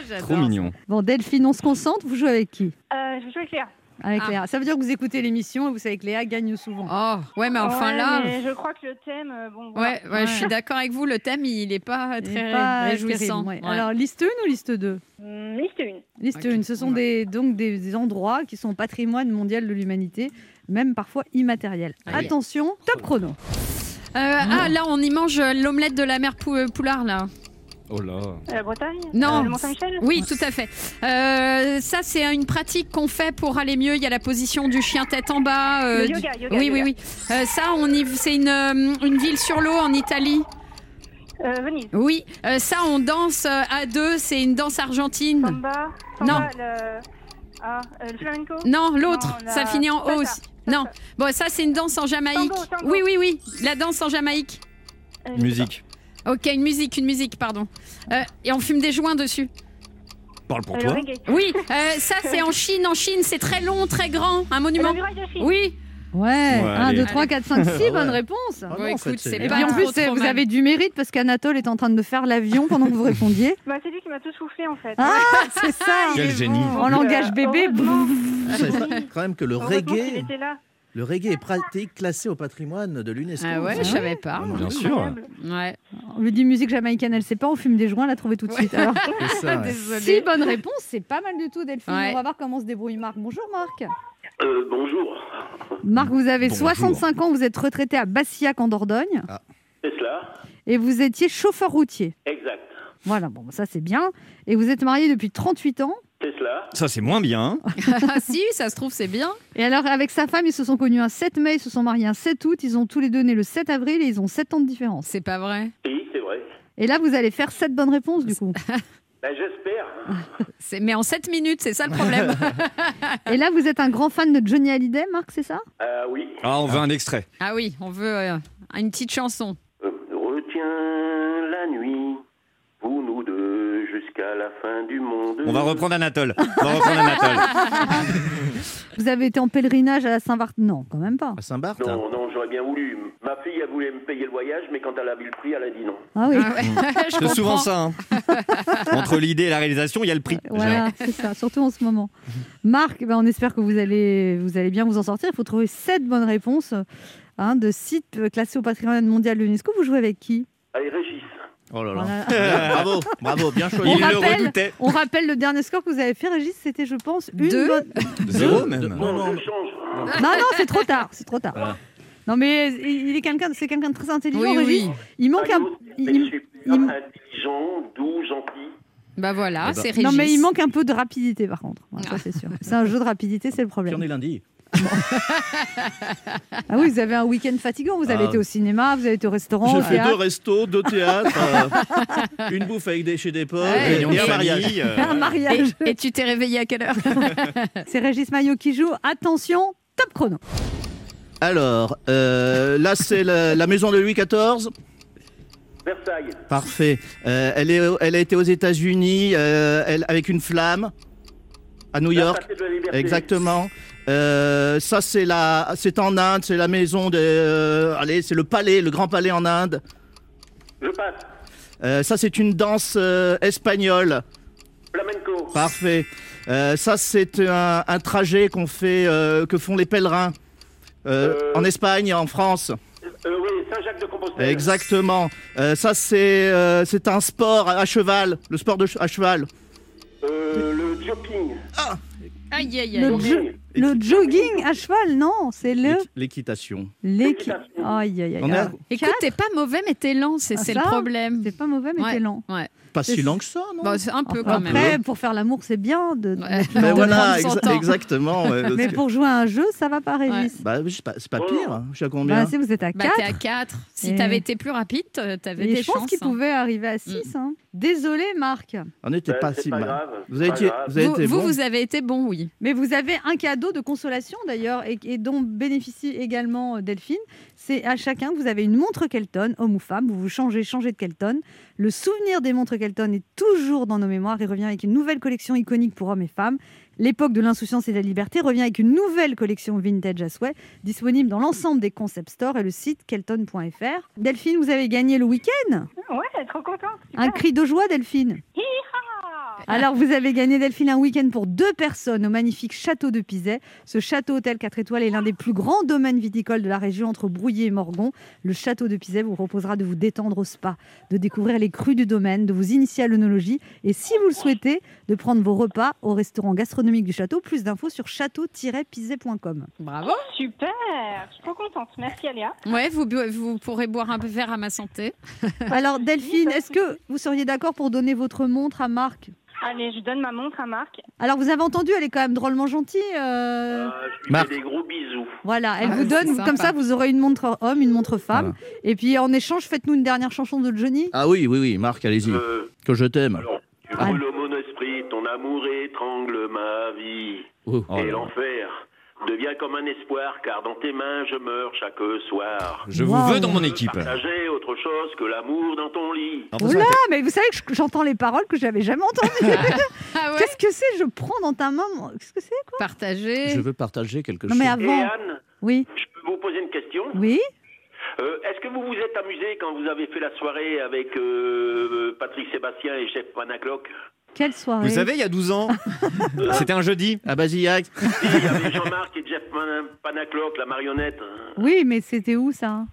Speaker 3: J'adore.
Speaker 4: Trop mignon.
Speaker 2: Bon, Delphine, on se concentre. Vous jouez avec qui?
Speaker 6: Euh, je jouer avec Léa.
Speaker 2: Avec
Speaker 3: Ah.
Speaker 2: Léa. Ça veut dire que vous écoutez l'émission et vous savez que Léa gagne souvent.
Speaker 3: Oh, ouais, mais enfin
Speaker 6: Ouais,
Speaker 3: là.
Speaker 6: mais je crois que le thème, euh, bon, voilà.
Speaker 3: Ouais, ouais, je suis d'accord avec vous. Le thème, il n'est pas
Speaker 2: Il est
Speaker 3: très
Speaker 2: pas
Speaker 3: réjouissant.
Speaker 2: terrible, ouais.
Speaker 3: Ouais.
Speaker 2: Alors, liste 1 ou liste 2
Speaker 6: Hum, liste 1.
Speaker 2: Liste
Speaker 3: Ok.
Speaker 2: 1, ce sont des, donc des, des endroits qui sont au patrimoine mondial de l'humanité, même parfois immatériels.
Speaker 3: Allez.
Speaker 2: Attention, top chrono.
Speaker 3: Euh, ah, là, on y mange euh, l'omelette de la mère Pou- Poulard, là.
Speaker 4: Oh là.
Speaker 6: La Bretagne?
Speaker 3: Non.
Speaker 6: Euh, Le Mont-Saint-Michel?
Speaker 3: Oui, tout à fait. Euh, ça, c'est une pratique qu'on fait pour aller mieux. Il y a la position du chien tête en bas. euh,
Speaker 6: Le
Speaker 3: du-
Speaker 6: yoga, yoga,
Speaker 3: oui,
Speaker 6: yoga.
Speaker 3: oui, oui. Euh, ça, on y... c'est une, euh, une ville sur l'eau en Italie.
Speaker 6: Euh, Venise.
Speaker 3: Oui. Euh, ça, on danse euh, à deux. C'est une danse argentine.
Speaker 6: Samba.
Speaker 3: Non.
Speaker 6: Le... Ah, euh, le flamenco?
Speaker 3: Non, l'autre.
Speaker 6: Non, la
Speaker 3: Ça finit en
Speaker 6: salsa.
Speaker 3: O aussi. Non. Bon, ça, c'est une danse en Jamaïque.
Speaker 6: Tango, tango.
Speaker 3: Oui, oui, oui. La danse en Jamaïque.
Speaker 6: Euh,
Speaker 4: Musique.
Speaker 3: Ok, une musique, une musique, pardon. Euh, et on fume des joints dessus.
Speaker 4: Parle pour
Speaker 6: le
Speaker 4: toi.
Speaker 6: reggae.
Speaker 3: Oui, euh, ça c'est en Chine. En Chine, c'est très long, très grand, un monument.
Speaker 6: muraille de Chine.
Speaker 3: Oui.
Speaker 2: Ouais, 1,
Speaker 4: allez.
Speaker 2: 2, 3, 4, 5, 6,
Speaker 5: Ouais.
Speaker 2: bonne réponse.
Speaker 5: Ah
Speaker 3: Bon,
Speaker 5: non,
Speaker 3: écoute, c'est
Speaker 2: Et
Speaker 3: pas
Speaker 2: puis en plus,
Speaker 3: trop
Speaker 2: vous
Speaker 3: mal.
Speaker 2: avez du mérite parce qu'Anatole est en train de faire l'avion pendant que vous répondiez.
Speaker 6: Bah, c'est lui qui m'a tout soufflé en fait.
Speaker 2: Ah, c'est ça
Speaker 4: Quel génie.
Speaker 2: En langage bébé.
Speaker 6: heureusement.
Speaker 5: C'est quand même que le reggae,
Speaker 6: était là.
Speaker 5: Le reggae est pratique classé au patrimoine de l'UNESCO.
Speaker 3: Ah ouais, je
Speaker 2: Ah
Speaker 3: savais pas.
Speaker 5: Ah non,
Speaker 4: Bien sûr.
Speaker 3: Ouais.
Speaker 2: On lui dit musique jamaïcaine, elle sait pas, on fume des joints, elle a trouvé tout de suite. Alors,
Speaker 5: ça,
Speaker 2: si bonne réponse, c'est pas mal du tout, Delphine.
Speaker 3: Ouais.
Speaker 2: On va voir comment se débrouille Marc. Bonjour Marc.
Speaker 7: Euh, bonjour,
Speaker 2: Marc, vous avez
Speaker 4: Bonjour.
Speaker 2: 65 ans, vous êtes retraité à Bassillac en Dordogne
Speaker 7: c'est cela
Speaker 2: et vous étiez chauffeur routier.
Speaker 7: Exact.
Speaker 2: Voilà, bon, ça c'est bien. Et vous êtes marié depuis 38 ans
Speaker 7: C'est cela.
Speaker 4: Ça, c'est moins bien.
Speaker 3: si, ça se trouve, c'est bien.
Speaker 2: Et alors, avec sa femme, ils se sont connus un 7 mai, ils se sont mariés un 7 août, ils ont tous les deux né le 7 avril et ils ont 7 ans de différence.
Speaker 3: C'est pas vrai.
Speaker 7: Oui, c'est vrai.
Speaker 2: Et là, vous allez faire 7 bonnes réponses, du coup.
Speaker 7: Ben, J'espère.
Speaker 3: Mais en 7 minutes, c'est ça le problème.
Speaker 2: Et là, vous êtes un grand fan de Johnny Hallyday, Marc, c'est ça?
Speaker 7: Ah oui.
Speaker 4: Ah, on veut un extrait.
Speaker 3: ah oui, on veut euh, une petite chanson.
Speaker 7: Euh, retiens la nuit pour nous deux jusqu'à la fin du monde.
Speaker 4: On va reprendre Anatole. On va reprendre Anatole.
Speaker 2: Vous avez été en pèlerinage à la Saint-Barth? Non, quand même pas.
Speaker 5: À Saint-Barth?
Speaker 7: Non, non, j'aurais bien voulu. Ma fille, elle voulait me payer le voyage, mais quand elle a vu le prix, elle a dit non.
Speaker 2: Ah oui.
Speaker 3: Ah je
Speaker 4: C'est souvent ça. hein. Entre l'idée et la réalisation, il y a le prix.
Speaker 2: Voilà, c'est ça, surtout en ce moment. Marc, ben, on espère que vous allez, vous allez bien vous en sortir. Il faut trouver 7 bonnes réponses hein, de sites euh, classés au patrimoine mondial de l'UNESCO. Vous jouez avec qui?
Speaker 7: Allez.
Speaker 5: Oh là là.
Speaker 2: Voilà.
Speaker 5: Bravo, bravo, bien choisi.
Speaker 2: On
Speaker 4: Il le
Speaker 2: rappelle-
Speaker 4: redoutait.
Speaker 2: On rappelle le dernier score que vous avez fait, Régis, c'était, je pense, une
Speaker 3: Deux.
Speaker 2: bonne.
Speaker 4: Zéro même.
Speaker 5: Non, non.
Speaker 2: Non, non, c'est trop tard. C'est trop tard.
Speaker 5: Voilà.
Speaker 2: Non, mais il est quelqu'un, c'est quelqu'un de très intelligent,
Speaker 3: Oui,
Speaker 2: Régis.
Speaker 3: oui.
Speaker 2: Il manque un. Il- il-
Speaker 7: intelligent, doux, gentil.
Speaker 3: Bah voilà,
Speaker 5: Eh ben.
Speaker 3: c'est Régis.
Speaker 2: Non, mais il manque un peu de rapidité, par contre. Ça, c'est sûr. C'est un jeu de rapidité, c'est le
Speaker 5: Puis on
Speaker 2: problème.
Speaker 5: est lundi?
Speaker 2: Ah oui, vous avez un week-end fatigant. Vous avez
Speaker 5: Ah.
Speaker 2: été au cinéma, vous avez été au restaurant, au
Speaker 5: J'ai fait deux
Speaker 2: théâtre.
Speaker 5: restos, deux théâtres, euh, une bouffe avec des chez des potes
Speaker 3: Ouais.
Speaker 5: et, et un mariage.
Speaker 4: euh,
Speaker 2: Un mariage.
Speaker 3: Et, et tu t'es réveillé à quelle heure
Speaker 2: C'est Régis Maillot qui joue. Attention, top chrono.
Speaker 5: Alors, euh, là c'est la, la maison de Louis XIV.
Speaker 7: Versailles.
Speaker 5: Parfait. Euh, elle, est, elle a été aux États-Unis euh, avec une flamme à New York.
Speaker 7: De.
Speaker 5: Exactement. Euh, ça c'est la, c'est en Inde, c'est la maison de, euh, allez, c'est le palais, le grand palais en Inde.
Speaker 7: Je passe.
Speaker 5: Euh, ça c'est une danse espagnole.
Speaker 7: Flamenco.
Speaker 5: Parfait. Ça c'est un, un trajet qu'on fait, que font les pèlerins en Espagne, en France.
Speaker 7: Oui, Saint-Jacques-de-Compostelle.
Speaker 5: Exactement. Euh, ça c'est, c'est un sport à cheval, le sport de à cheval.
Speaker 7: Euh, le jogging.
Speaker 3: Aïe, aïe,
Speaker 2: Le
Speaker 3: aïe.
Speaker 7: Jogging.
Speaker 2: jeu- Le jogging à cheval, non, c'est le
Speaker 5: L'équi- L'équitation.
Speaker 2: l'équi.
Speaker 7: L'équitation.
Speaker 2: Aïe, aïe, aïe.
Speaker 5: On est à-
Speaker 2: aïe.
Speaker 3: Écoute, t'es pas mauvais, mais t'es lent, c'est
Speaker 2: Ah,
Speaker 3: c'est
Speaker 2: ça
Speaker 3: le problème.
Speaker 2: C'est pas mauvais, mais
Speaker 3: Ouais.
Speaker 2: t'es lent.
Speaker 3: Ouais.
Speaker 5: Pas si lent que ça, non
Speaker 3: Bon, c'est un peu quand même.
Speaker 2: Après, pour faire l'amour, c'est bien de. de
Speaker 3: Ouais.
Speaker 5: Ben
Speaker 2: une
Speaker 5: voilà,
Speaker 3: prendre son
Speaker 5: exa-
Speaker 3: temps.
Speaker 5: exactement. ouais, parce
Speaker 2: Mais
Speaker 5: que-
Speaker 2: pour jouer à un jeu, ça va pas, Régis.
Speaker 5: Bah, c'est pas, c'est pas
Speaker 7: Oh.
Speaker 5: pire. Je suis à combien
Speaker 2: Bah, si vous êtes à
Speaker 3: Bah,
Speaker 2: 4.
Speaker 3: t'es à 4. Si
Speaker 2: Et-
Speaker 3: t'avais été plus rapide, t'a- t'avais des
Speaker 2: je pense
Speaker 3: chances.
Speaker 2: qu'il
Speaker 3: hein.
Speaker 2: pouvait arriver à 6. Désolé, Marc.
Speaker 5: On n'était
Speaker 7: Ben,
Speaker 5: pas si
Speaker 7: pas
Speaker 5: mal.
Speaker 7: grave.
Speaker 5: Vous avez
Speaker 7: Pas
Speaker 5: été,
Speaker 7: grave.
Speaker 5: vous avez
Speaker 3: Vous,
Speaker 5: été
Speaker 3: vous,
Speaker 5: bon.
Speaker 3: vous avez été bon, oui.
Speaker 2: Mais vous avez un cadeau de consolation d'ailleurs et, et dont bénéficie également euh, Delphine. C'est à chacun, vous avez une montre Kelton, homme ou femme, vous vous changez, changez de Kelton. Le souvenir des montres Kelton est toujours dans nos mémoires et revient avec une nouvelle collection iconique pour hommes et femmes. L'époque de l'insouciance et de la liberté revient avec une nouvelle collection vintage à souhait, disponible dans l'ensemble des concept stores et le site kelton.fr. Delphine, vous avez gagné le week-end?
Speaker 6: Ouais, trop contente.
Speaker 2: Un cri de joie, Delphine? Alors, vous avez gagné, Delphine, un week-end pour deux personnes au magnifique château de Pizet. Ce château hôtel 4 étoiles est l'un des plus grands domaines viticoles de la région entre Brouillé et Morgon. Le château de Pizet vous proposera de vous détendre au spa, de découvrir les crus du domaine, de vous initier à l'œnologie et, si vous le souhaitez, de prendre vos repas au restaurant gastronomique du château. Plus d'infos sur château-pizet.com.
Speaker 3: Bravo.
Speaker 6: Super, je suis trop contente. Merci Aléa.
Speaker 3: Ouais, vous, vous pourrez boire un verre à ma santé.
Speaker 2: Alors, Delphine, est-ce que vous seriez d'accord pour donner votre montre à Marc?
Speaker 6: Allez, je donne ma montre à Marc.
Speaker 2: Alors, vous avez entendu, elle est quand même drôlement gentille. euh,
Speaker 7: Ah, je lui
Speaker 5: Marc.
Speaker 7: fais des gros bisous.
Speaker 2: Voilà, elle
Speaker 3: Ah,
Speaker 2: vous
Speaker 3: c'est
Speaker 2: donne,
Speaker 3: sympa.
Speaker 2: comme ça, vous aurez une montre homme, une montre femme.
Speaker 5: Voilà.
Speaker 2: Et puis, en échange, faites-nous une dernière chanson de Johnny.
Speaker 5: Ah oui, oui, oui, Marc, allez-y.
Speaker 7: Euh,
Speaker 5: Que je t'aime.
Speaker 7: alors, tu
Speaker 2: Ah.
Speaker 7: brûles mon esprit, ton amour étrangle ma vie.
Speaker 5: Oh.
Speaker 7: Et l'enfer devient comme un espoir, car dans tes mains je meurs chaque soir.
Speaker 4: Je
Speaker 2: Wow.
Speaker 4: vous veux dans mon équipe.
Speaker 7: Partager autre chose que l'amour dans ton lit.
Speaker 2: Oula, mais vous savez que je- j'entends les paroles que j'avais jamais entendues.
Speaker 3: Ah ouais
Speaker 2: Qu'est-ce que c'est Je prends dans ta main. Qu'est-ce que c'est
Speaker 3: Partagé.
Speaker 5: Je veux partager quelque
Speaker 2: Non, mais
Speaker 5: chose.
Speaker 7: Et
Speaker 2: avant.
Speaker 7: Anne,
Speaker 2: Oui,
Speaker 7: je peux vous poser une question?
Speaker 2: Oui.
Speaker 7: Euh, Est-ce que vous vous êtes amusé quand vous avez fait la soirée avec euh, Patrick Sébastien et Chef Panacloc?
Speaker 2: Quelle soirée.
Speaker 4: Vous savez, il y a 12 ans, c'était un jeudi.
Speaker 5: Ah, Basillac.
Speaker 7: Il y avait Jean-Marc et Jeff Pan- Panacloc, la marionnette.
Speaker 2: Oui, mais c'était où ça?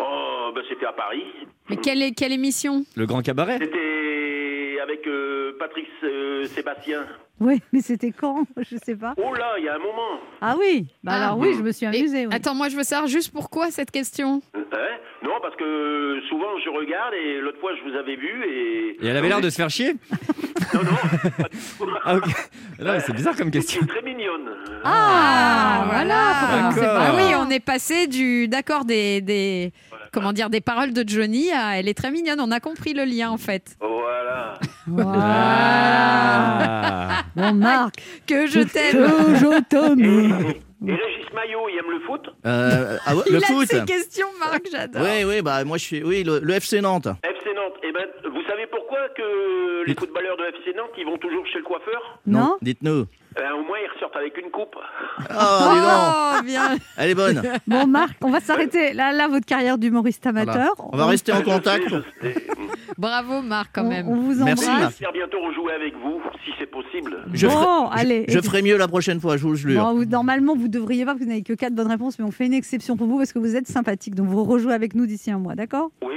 Speaker 7: Oh, ben c'était à Paris.
Speaker 3: Mais quelle, émission?
Speaker 4: Le grand cabaret.
Speaker 7: C'était avec euh, Patrice euh, Sébastien
Speaker 2: Oui, mais c'était quand? Je sais pas.
Speaker 7: Oh là, il y a un moment.
Speaker 2: Ah oui Bah
Speaker 3: Ah.
Speaker 2: alors oui, je me suis amusée. oui.
Speaker 3: Attends, moi je veux savoir juste pourquoi cette question?
Speaker 7: Hein? Non, parce que souvent je regarde et l'autre fois je vous avais vu et.
Speaker 4: Et elle avait l'air de se faire chier?
Speaker 7: Non, non, pas du tout.
Speaker 4: Ah, ok. Non, mais c'est bizarre comme question.
Speaker 7: Très mignonne.
Speaker 2: Ah, voilà,
Speaker 3: Ah
Speaker 2: là.
Speaker 3: oui, on est passé du d'accord des, des comment dire des paroles de Johnny à elle est très mignonne. On a compris le lien en fait.
Speaker 7: Voilà.
Speaker 2: Voilà.
Speaker 4: Ah.
Speaker 2: Bon, Marc,
Speaker 3: Que je t'aime.
Speaker 2: je t'aime.
Speaker 7: Et Régis Maillot, il aime le foot
Speaker 5: Euh, ah ouais,
Speaker 3: Il
Speaker 5: le
Speaker 3: a
Speaker 5: foot
Speaker 3: ces questions, Marc, j'adore.
Speaker 5: Oui, oui, bah moi je suis. Oui, le, le FC Nantes.
Speaker 7: FC Nantes. Eh ben, vous savez pourquoi que les footballeurs de FC Nantes, ils vont toujours chez le coiffeur?
Speaker 2: Non
Speaker 5: Dites-nous.
Speaker 7: Eh, Au moins, ils ressortent avec une coupe.
Speaker 5: Oh, dis donc.
Speaker 3: Oh, bien.
Speaker 5: Elle est bonne.
Speaker 2: Bon, Marc, on va s'arrêter. Là, là, votre carrière d'humoriste amateur.
Speaker 5: On va rester en contact.
Speaker 3: Bravo, Marc, quand
Speaker 2: On-
Speaker 3: même.
Speaker 2: On, vous
Speaker 5: Merci,
Speaker 2: embrasse.
Speaker 5: Marc.
Speaker 7: J'espère bientôt rejouer avec vous, si c'est possible.
Speaker 5: Je
Speaker 2: bon,
Speaker 5: ferai,
Speaker 2: allez.
Speaker 5: je, je ferai mieux la prochaine fois, je vous le jure.
Speaker 2: Bon, vous- normalement, vous devriez pas, vous n'avez que 4 bonnes réponses, mais on fait une exception pour vous parce que vous êtes sympathique. Donc, vous rejouez avec nous d'ici un mois, d'accord?
Speaker 7: Oui,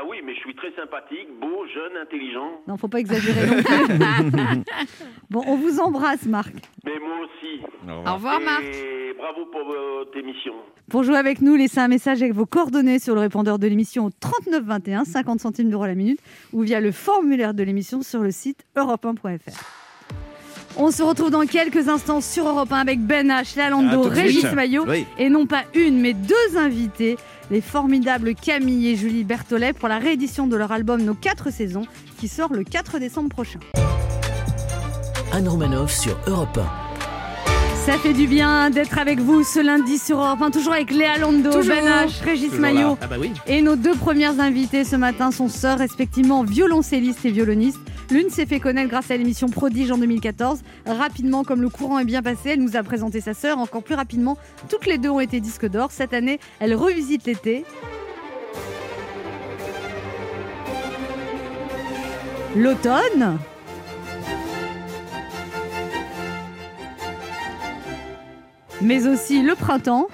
Speaker 7: ah oui, mais je suis très sympathique, beau, jeune, intelligent.
Speaker 2: Non, faut pas exagérer non plus. bon, on vous embrasse, Marc.
Speaker 7: Mais moi aussi.
Speaker 3: Au revoir, Marc.
Speaker 7: Et bravo pour votre émission.
Speaker 2: Pour jouer avec nous, laissez un message avec vos coordonnées sur le répondeur de l'émission au 39 21, 50 centimes d'euros la minute, ou via le formulaire de l'émission sur le site europe1.fr. On se retrouve dans quelques instants sur Europe 1 avec Ben H, Lalando, Régis
Speaker 4: suite.
Speaker 2: Maillot
Speaker 5: Oui.
Speaker 2: et non pas une mais deux invités, les formidables Camille et Julie Berthollet pour la réédition de leur album Nos 4 saisons qui sort le 4 décembre prochain.
Speaker 1: Anne Romanoff sur Europe
Speaker 2: Ça fait du bien d'être avec vous ce lundi sur Europe 1, toujours avec Léa Lando,
Speaker 3: Toujours.
Speaker 2: Ben H, Régis Maillot.
Speaker 5: Ah bah oui.
Speaker 2: Et nos deux premières invitées ce matin sont sœurs, respectivement violoncellistes et violonistes. L'une s'est fait connaître grâce à l'émission Prodige en 2014. Rapidement, comme le courant est bien passé, elle nous a présenté sa sœur. Encore plus rapidement, toutes les deux ont été disques d'or. Cette année, elle revisite l'été. L'automne. Mais aussi le printemps.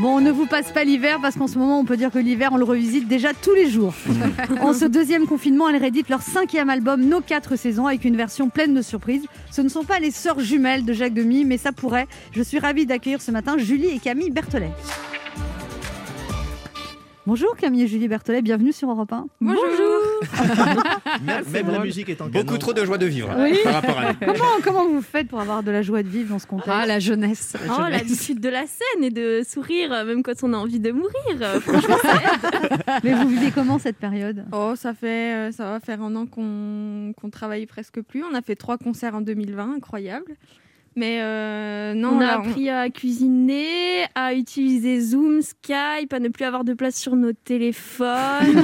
Speaker 2: Bon, on ne vous passe pas l'hiver parce qu'en ce moment, on peut dire que l'hiver, on le revisite déjà tous les jours. en ce deuxième confinement, elles rééditent leur cinquième album, Nos quatre saisons, avec une version pleine de surprises. Ce ne sont pas les sœurs jumelles de Jacques Demy, mais ça pourrait. Je suis ravie d'accueillir ce matin Julie et Camille Berthollet. Bonjour Camille et Julie Berthollet, bienvenue sur Europe 1.
Speaker 3: Bonjour.
Speaker 5: Même, même la musique est en
Speaker 4: Beaucoup
Speaker 5: canon.
Speaker 4: trop de joie de vivre
Speaker 2: Oui.
Speaker 4: par rapport à
Speaker 2: Comment, comment vous faites pour avoir de la joie de vivre dans ce contexte
Speaker 3: Ah, la jeunesse. la
Speaker 8: Oh, l'habitude de la scène et de sourire même quand on a envie de mourir. Franchement,
Speaker 2: Mais vous vivez comment cette période?
Speaker 9: Oh, ça fait, euh, ça va faire un an qu'on qu'on travaille presque plus. On a fait trois concerts en 2020, incroyable. Mais euh, non,
Speaker 8: on a
Speaker 9: là,
Speaker 8: appris à cuisiner, à utiliser Zoom, Skype, à ne plus avoir de place sur nos téléphones.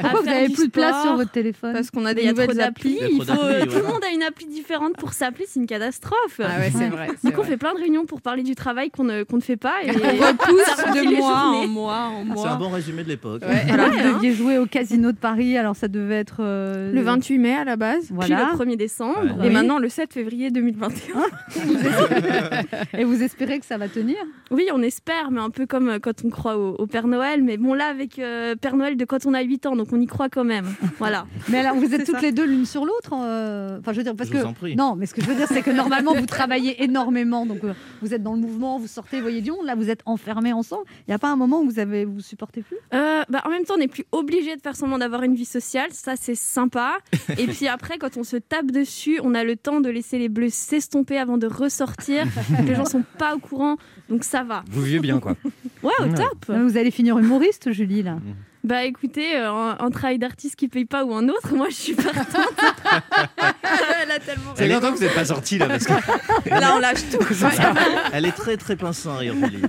Speaker 2: Pourquoi vous n'avez plus de place sur votre téléphone
Speaker 9: parce qu'on a des nouvelles applis.
Speaker 5: Il
Speaker 8: faut- Tout le monde a une appli différente pour s'appeler, c'est une catastrophe.
Speaker 3: Ah ouais, c'est vrai. c'est
Speaker 8: Donc on
Speaker 3: vrai.
Speaker 8: fait plein de réunions pour parler du travail qu'on ne, qu'on ne fait pas. Et
Speaker 9: On repousse
Speaker 8: Ça remplit
Speaker 9: de mois en mois en
Speaker 5: Ah, C'est
Speaker 9: mois.
Speaker 5: un bon résumé de l'époque.
Speaker 3: Ouais.
Speaker 2: Alors,
Speaker 8: Ouais,
Speaker 2: vous
Speaker 8: hein.
Speaker 2: deviez jouer au Casino de Paris, alors ça devait être... euh,
Speaker 9: Le 28 mai à la base.
Speaker 8: Puis
Speaker 2: Voilà.
Speaker 8: le 1er décembre.
Speaker 9: Et
Speaker 2: Oui.
Speaker 9: maintenant le 7 février 2021.
Speaker 2: Et vous espérez que ça va tenir?
Speaker 8: Oui, on espère, mais un peu comme euh, quand on croit au, au Père Noël. Mais bon, là, avec euh, Père Noël de quand on a 8 ans, donc on y croit quand même. Voilà.
Speaker 2: Mais alors, vous êtes toutes
Speaker 9: ça.
Speaker 2: les deux l'une sur l'autre euh, Enfin, je veux dire, parce
Speaker 5: Je
Speaker 2: que...
Speaker 5: vous en prie.
Speaker 2: Non, mais ce que je veux dire, c'est que normalement, vous travaillez énormément, donc euh, vous êtes dans le mouvement, vous sortez, vous voyez Lyon, là, vous êtes enfermés ensemble. Il n'y a pas un moment où vous avez, vous supportez plus?
Speaker 8: Euh, bah, en même temps, on n'est plus obligé de faire semblant d'avoir une vie sociale. Ça, c'est sympa. Et puis après, quand on se tape dessus, on a le temps de laisser les bleus s'estomper avant de ressortir. les gens sont pas au courant, donc ça va.
Speaker 4: Vous vivez bien, quoi.
Speaker 8: Ouais, au top.
Speaker 2: Non, Vous allez finir humoriste, Julie, là.
Speaker 8: Bah écoutez, euh, un, un travail d'artiste qui paye pas ou un autre, moi je suis partante. Elle a tellement
Speaker 4: C'est longtemps que vous n'êtes pas sorti là, parce que
Speaker 9: Là on lâche tout.
Speaker 5: Elle est très très pince à rire, Julie.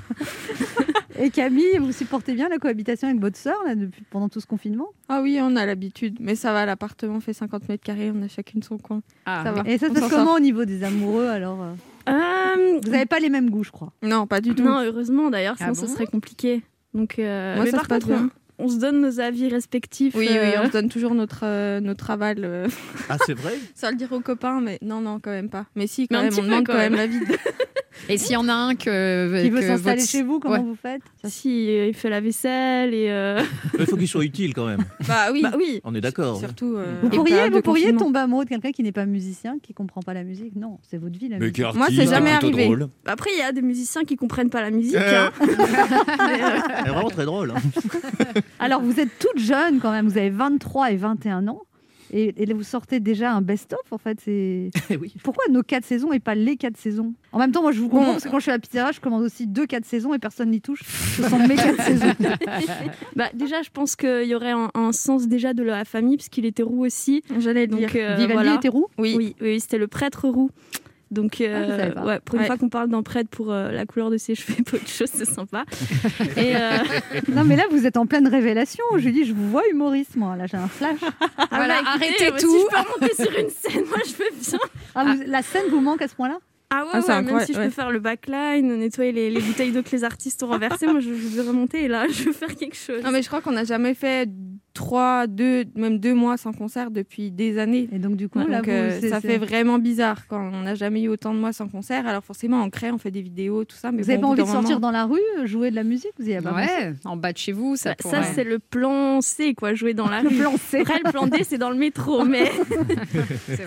Speaker 2: Et Camille, vous supportez bien la cohabitation avec votre sœur, là, depuis, pendant tout ce confinement?
Speaker 9: Ah oui, on a l'habitude. Mais ça va, l'appartement fait 50 mètres carrés, on a chacune son coin.
Speaker 3: Ah,
Speaker 9: ça va.
Speaker 2: Et ça se passe comment au niveau des amoureux, alors euh?
Speaker 8: Euh,
Speaker 2: Vous n'avez pas les mêmes goûts, je crois.
Speaker 9: Non, pas du tout.
Speaker 8: non, heureusement d'ailleurs, sinon
Speaker 3: Ah
Speaker 8: ce serait compliqué. Donc, euh,
Speaker 9: Moi,
Speaker 8: mais
Speaker 9: ça
Speaker 8: par contre,
Speaker 9: bien.
Speaker 8: on, se donne nos avis respectifs.
Speaker 9: Oui, oui, on se donne toujours notre, euh, notre aval. euh,
Speaker 5: Ah, c'est vrai?
Speaker 9: Sans le dire aux copains, mais non, non, quand même pas. Mais si, quand même, on demande
Speaker 8: quand
Speaker 9: quand même
Speaker 8: même.
Speaker 9: l'avis.
Speaker 3: Et s'il y en a un que.
Speaker 2: Qui veut s'installer
Speaker 3: votre-
Speaker 2: chez vous, comment
Speaker 3: Ouais.
Speaker 2: vous faites
Speaker 8: Si, euh, il fait la vaisselle et. euh,
Speaker 5: Il faut qu'il soit utile quand même.
Speaker 9: Bah oui.
Speaker 8: Bah oui.
Speaker 5: On est d'accord.
Speaker 9: Surtout. euh,
Speaker 2: Vous pourriez, vous pourriez tomber amoureux de quelqu'un qui n'est pas musicien, qui comprend pas la musique Non, c'est votre vie la musique.
Speaker 9: Moi, c'est jamais arrivé.
Speaker 8: Après, il y a des musiciens qui comprennent pas la musique.
Speaker 5: Euh.
Speaker 8: hein. Mais, euh,
Speaker 5: C'est vraiment très drôle. hein.
Speaker 2: Alors, vous êtes toute jeune quand même, vous avez 23 et 21 ans. Et, et là, vous sortez déjà un best-of, en fait. C'est Pourquoi nos quatre saisons et pas les quatre saisons? En même temps, moi, je vous comprends,
Speaker 8: Bon.
Speaker 2: parce que quand je suis à la pizzeria, je commande aussi deux quatre saisons et personne n'y touche. Ce sont mes quatre saisons.
Speaker 8: bah, déjà, je pense qu'il y aurait un, un sens déjà de la famille, parce qu'il était roux aussi.
Speaker 9: J'allais
Speaker 8: Donc,
Speaker 9: dire.
Speaker 8: euh,
Speaker 2: Vivaldi
Speaker 8: voilà.
Speaker 2: était roux?
Speaker 8: Oui, oui, oui, c'était le prêtre roux. Donc, euh,
Speaker 2: Ah, je
Speaker 8: ouais, pour une
Speaker 9: Ouais.
Speaker 8: fois qu'on parle prêtre pour euh, la couleur de ses cheveux, pas autre chose, c'est sympa. Et euh,
Speaker 2: Non, mais là, vous êtes en pleine révélation. Julie, je vous vois humoriste, moi. Là, j'ai un flash.
Speaker 8: ah,
Speaker 3: Voilà,
Speaker 8: bah, écoutez,
Speaker 3: arrêtez tout.
Speaker 8: Si je peux remonter sur une scène, moi, je veux bien.
Speaker 2: Ah, vous- La scène vous manque à ce point-là?
Speaker 8: Ah ouais,
Speaker 9: Ah, c'est
Speaker 8: ouais, même si je
Speaker 9: ouais.
Speaker 8: peux faire le backline, nettoyer les, les bouteilles d'eau que les artistes ont renversées, moi, je, je veux remonter et là, je veux faire quelque chose.
Speaker 9: Non, mais je crois qu'on n'a jamais fait trois, deux, même deux mois sans concert depuis des années.
Speaker 2: Et donc, du coup,
Speaker 9: Donc,
Speaker 2: là, vous,
Speaker 9: euh, ça fait vraiment bizarre quand on n'a jamais eu autant de mois sans concert. Alors forcément, on crée, on fait des vidéos, tout ça. Mais
Speaker 2: Vous n'avez
Speaker 9: bon,
Speaker 2: pas envie de sortir
Speaker 9: moment-
Speaker 2: dans la rue, jouer de la musique? Vous y avez
Speaker 3: Ouais, en bas de chez vous, ça
Speaker 8: Bah,
Speaker 3: pourrait.
Speaker 8: ça, c'est le plan C, quoi, jouer dans la
Speaker 2: Le
Speaker 8: rue.
Speaker 2: plan C.
Speaker 8: Après, le plan D, c'est dans le métro. Mais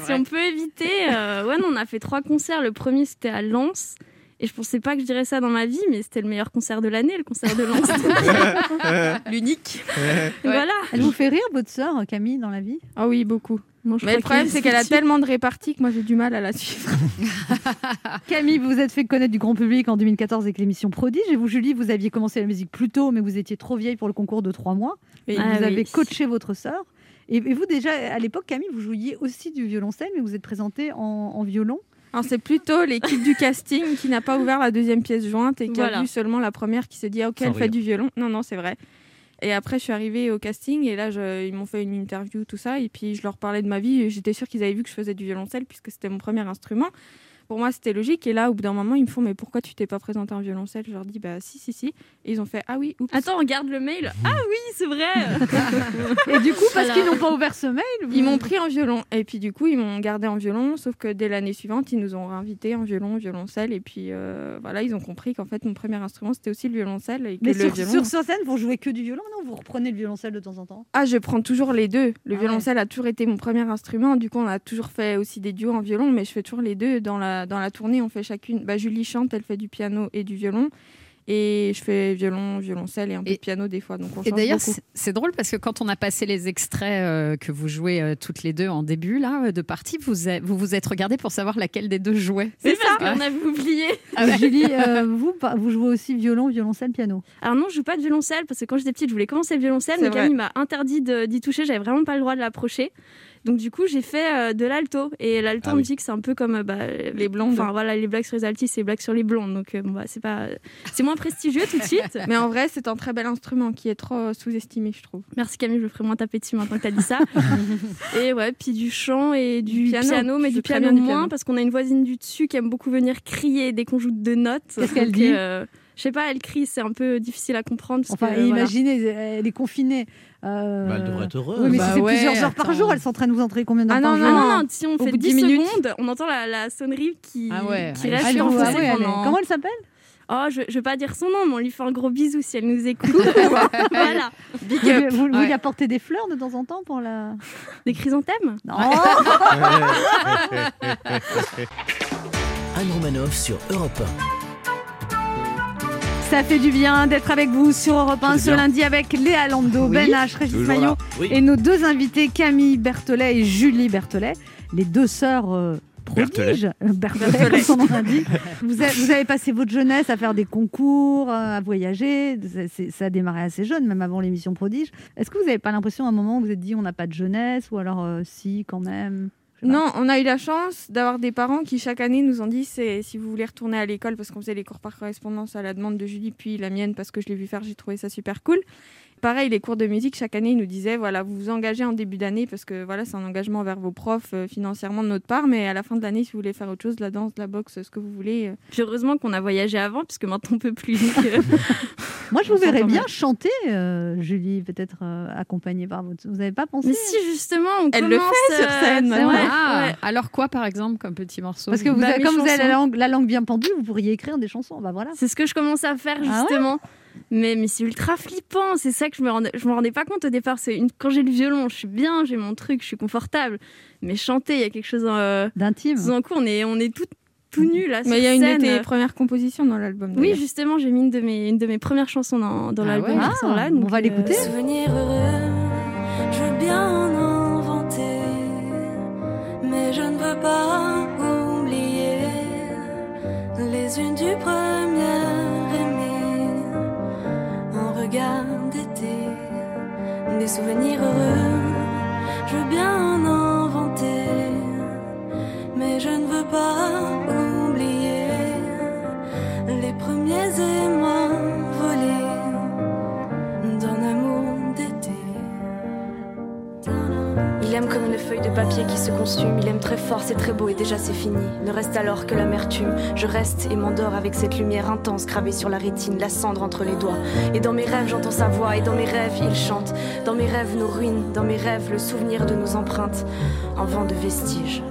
Speaker 8: si on peut éviter, euh, ouais, non, on a fait trois concerts. Le premier, c'était à Lens. Et je pensais pas que je dirais ça dans ma vie, mais c'était le meilleur concert de l'année, le concert de Lens. L'unique. Voilà.
Speaker 2: Elle vous fait rire, votre sœur, Camille, dans la vie?
Speaker 9: Ah oui, beaucoup.
Speaker 8: Non, je
Speaker 9: Mais le problème, c'est qu'elle a tellement de réparties que moi, j'ai du mal à la suivre.
Speaker 2: Camille, vous vous êtes fait connaître du grand public en 2014 avec l'émission Prodige. Et vous, Julie, vous aviez commencé la musique plus tôt, mais vous étiez trop vieille pour le concours de trois mois. Et
Speaker 8: Ah
Speaker 2: vous
Speaker 8: oui.
Speaker 2: avez coaché votre sœur. Et, et vous, déjà, à l'époque, Camille, vous jouiez aussi du violoncelle, mais vous êtes présentée en, en violon.
Speaker 9: Alors, c'est plutôt l'équipe du casting qui n'a pas ouvert la deuxième pièce jointe et qui
Speaker 8: Voilà.
Speaker 9: a vu seulement la première qui s'est dit, ah, ok,
Speaker 5: Sans
Speaker 9: elle fait
Speaker 5: rire.
Speaker 9: du violon. Non, non, c'est vrai. Et après, je suis arrivée au casting et là, je- ils m'ont fait une interview, tout ça. Et puis, je leur parlais de ma vie. J'étais sûre qu'ils avaient vu que je faisais du violoncelle puisque c'était mon premier instrument. Pour moi, c'était logique. Et là, au bout d'un moment, ils me font, mais pourquoi tu t'es pas présenté en violoncelle? Je leur dis, bah si, si, si. Et ils ont fait, ah oui, oups.
Speaker 8: Attends, regarde le mail. Ah oui, c'est vrai.
Speaker 2: Et du coup, parce
Speaker 8: Voilà.
Speaker 2: qu'ils n'ont pas ouvert ce mail, vous-
Speaker 9: Ils m'ont pris en violon. Et puis, du coup, ils m'ont gardé en violon. Sauf que dès l'année suivante, ils nous ont réinvités en violon, violoncelle. Et puis, euh, voilà, ils ont compris qu'en fait, mon premier instrument, c'était aussi le violoncelle. Et que
Speaker 2: Mais
Speaker 9: le
Speaker 2: sur,
Speaker 9: violon...
Speaker 2: sur, sur scène, vous jouez que du violon, non? Vous reprenez le violoncelle de temps en temps?
Speaker 9: Ah, je prends toujours les deux. Le
Speaker 2: Ah
Speaker 9: violoncelle a toujours été mon premier instrument. Du coup, on a toujours fait aussi des duos en violon, mais je fais toujours les deux. Dans la, dans la tournée, on fait chacune. Bah, Julie chante, elle fait du piano et du violon. Et je fais violon, violoncelle et un peu
Speaker 3: Et-
Speaker 9: de piano des fois. Donc on
Speaker 3: Et d'ailleurs, c'est- drôle parce que quand on a passé les extraits euh, que vous jouez euh, toutes les deux en début là euh, de partie, vous a- vous vous êtes regardé pour savoir laquelle des deux jouait.
Speaker 8: C'est parce qu'on avait oublié.
Speaker 2: Julie, euh, vous, vous jouez aussi violon, violoncelle, piano.
Speaker 8: Alors non, je joue pas de violoncelle parce que quand j'étais petite, je voulais commencer le violoncelle, mais
Speaker 9: vrai.
Speaker 8: Camille m'a interdit d'y toucher. J'avais vraiment pas le droit de l'approcher. Donc du coup, j'ai fait euh, de l'alto. Et l'alto
Speaker 5: Ah
Speaker 8: en
Speaker 5: oui.
Speaker 8: musique, c'est un peu comme euh, bah,
Speaker 9: Les blondes.
Speaker 8: Enfin voilà, les blagues sur les altis, c'est les blagues sur les blondes. Donc euh, bon, bah, c'est pas, c'est moins prestigieux tout de suite.
Speaker 9: Mais en vrai, c'est un très bel instrument qui est trop sous-estimé, je trouve.
Speaker 8: Merci Camille, je me ferai moins taper dessus maintenant que t'as dit ça. et ouais, puis du chant et du,
Speaker 9: Du piano.
Speaker 8: piano, mais du piano
Speaker 9: du
Speaker 8: moins
Speaker 9: piano.
Speaker 8: parce qu'on a une voisine du dessus qui aime beaucoup venir crier dès qu'on joue deux notes.
Speaker 2: Qu'est-ce qu'elle dit?
Speaker 8: euh, Je sais pas, elle crie, c'est un peu difficile à comprendre. parce
Speaker 2: Enfin,
Speaker 8: que,
Speaker 2: imaginez, elle est confinée. Euh,
Speaker 5: Bah, elle devrait être heureuse.
Speaker 2: Oui, mais
Speaker 3: Bah
Speaker 2: si c'est
Speaker 3: ouais,
Speaker 2: plusieurs heures par jour, elle s'entraîne. Vous entraînez combien d'heures
Speaker 9: Ah
Speaker 2: par
Speaker 9: non,
Speaker 8: Ah
Speaker 2: jour
Speaker 8: non, non, si on
Speaker 9: Au
Speaker 8: fait
Speaker 9: bout de
Speaker 8: 10
Speaker 9: 10 minutes.
Speaker 8: secondes, on entend la, la sonnerie qui,
Speaker 3: Ah ouais,
Speaker 8: qui reste
Speaker 2: Ah, ouais,
Speaker 8: pendant...
Speaker 2: Comment elle s'appelle
Speaker 8: Oh, je, je vais pas dire son nom, mais on lui fait un gros bisou si elle nous écoute. voilà.
Speaker 2: Vous, lui- vous, vous
Speaker 3: Ouais.
Speaker 2: lui apportez des fleurs de temps en temps pour la.
Speaker 8: Des chrysanthèmes
Speaker 2: Non
Speaker 1: Anne Romanoff sur Europe
Speaker 2: Ça fait du bien d'être avec vous sur Europe 1
Speaker 5: fait
Speaker 2: ce lundi avec Léa Lando,
Speaker 3: Oui.
Speaker 2: Ben H, Régis Maillot.
Speaker 5: Oui.
Speaker 2: et nos deux invités Camille Berthollet et Julie Berthollet, les deux sœurs euh, prodiges. Berthollet, comme son nom. Vous, avez- vous avez passé votre jeunesse à faire des concours, euh, à voyager. Ça, a démarré assez jeune, même avant l'émission Prodige. Est-ce que vous n'avez pas l'impression à un moment où vous vous êtes dit on n'a pas de jeunesse ou alors euh, si quand même?
Speaker 9: Non, on a eu la chance d'avoir des parents qui chaque année nous ont dit si vous voulez retourner à l'école parce qu'on faisait les cours par correspondance à la demande de Julie puis la mienne parce que je l'ai vu faire, j'ai trouvé ça super cool. Pareil, les cours de musique, chaque année, ils nous disaient voilà, vous vous engagez en début d'année parce que voilà, c'est un engagement vers vos profs euh, financièrement de notre part, mais à la fin de l'année, si vous voulez faire autre chose, la danse, la boxe, ce que vous voulez. euh. Puis heureusement qu'on a voyagé avant, puisque maintenant on peut plus. euh,
Speaker 2: Moi, je vous
Speaker 9: On
Speaker 2: verrais bien chanter, euh, Julie, peut-être euh, accompagnée par votre. Vous n'avez pas pensé
Speaker 8: Mais si, justement, on
Speaker 9: Elle le fait sur scène,
Speaker 8: c'est
Speaker 9: maintenant.
Speaker 8: vrai,
Speaker 3: Ah,
Speaker 8: ouais.
Speaker 3: alors quoi, par exemple, comme petit morceau
Speaker 2: Parce que vous
Speaker 8: Bah,
Speaker 2: avez, comme vous avez la langue, la langue bien pendue, vous pourriez écrire des chansons. Bah voilà.
Speaker 8: C'est ce que je commence à faire
Speaker 2: Ah ouais
Speaker 8: justement. Mais mais c'est ultra flippant. C'est ça que je me rendais, je me rendais pas compte au départ. C'est une- quand j'ai le violon, je suis bien, j'ai mon truc, je suis confortable. Mais chanter, il y a quelque chose euh,
Speaker 2: D'intime.
Speaker 8: tout d'un coup, on est on est tout tout nu là.
Speaker 9: Mais il y a
Speaker 8: sur
Speaker 9: une
Speaker 8: scène.
Speaker 9: de tes premières compositions dans l'album.
Speaker 8: Oui, justement, j'ai mis une de mes une de mes premières chansons dans, dans
Speaker 3: Ah
Speaker 8: l'album
Speaker 3: ouais.
Speaker 8: là.
Speaker 2: Ah, on va l'écouter.
Speaker 8: euh,
Speaker 10: Souvenir heureux, je veux bien des souvenirs heureux, je veux bien en inventer, mais je ne veux pas comme une feuille de papier qui se consume. Il aime très fort, c'est très beau et déjà c'est fini. Ne reste alors que l'amertume. Je reste et m'endors avec cette lumière intense gravée sur la rétine, la cendre entre les doigts. Et dans mes rêves, j'entends sa voix. Et dans mes rêves, il chante. Dans mes rêves, nos ruines. Dans mes rêves, le souvenir de nos empreintes. En vent de vestiges.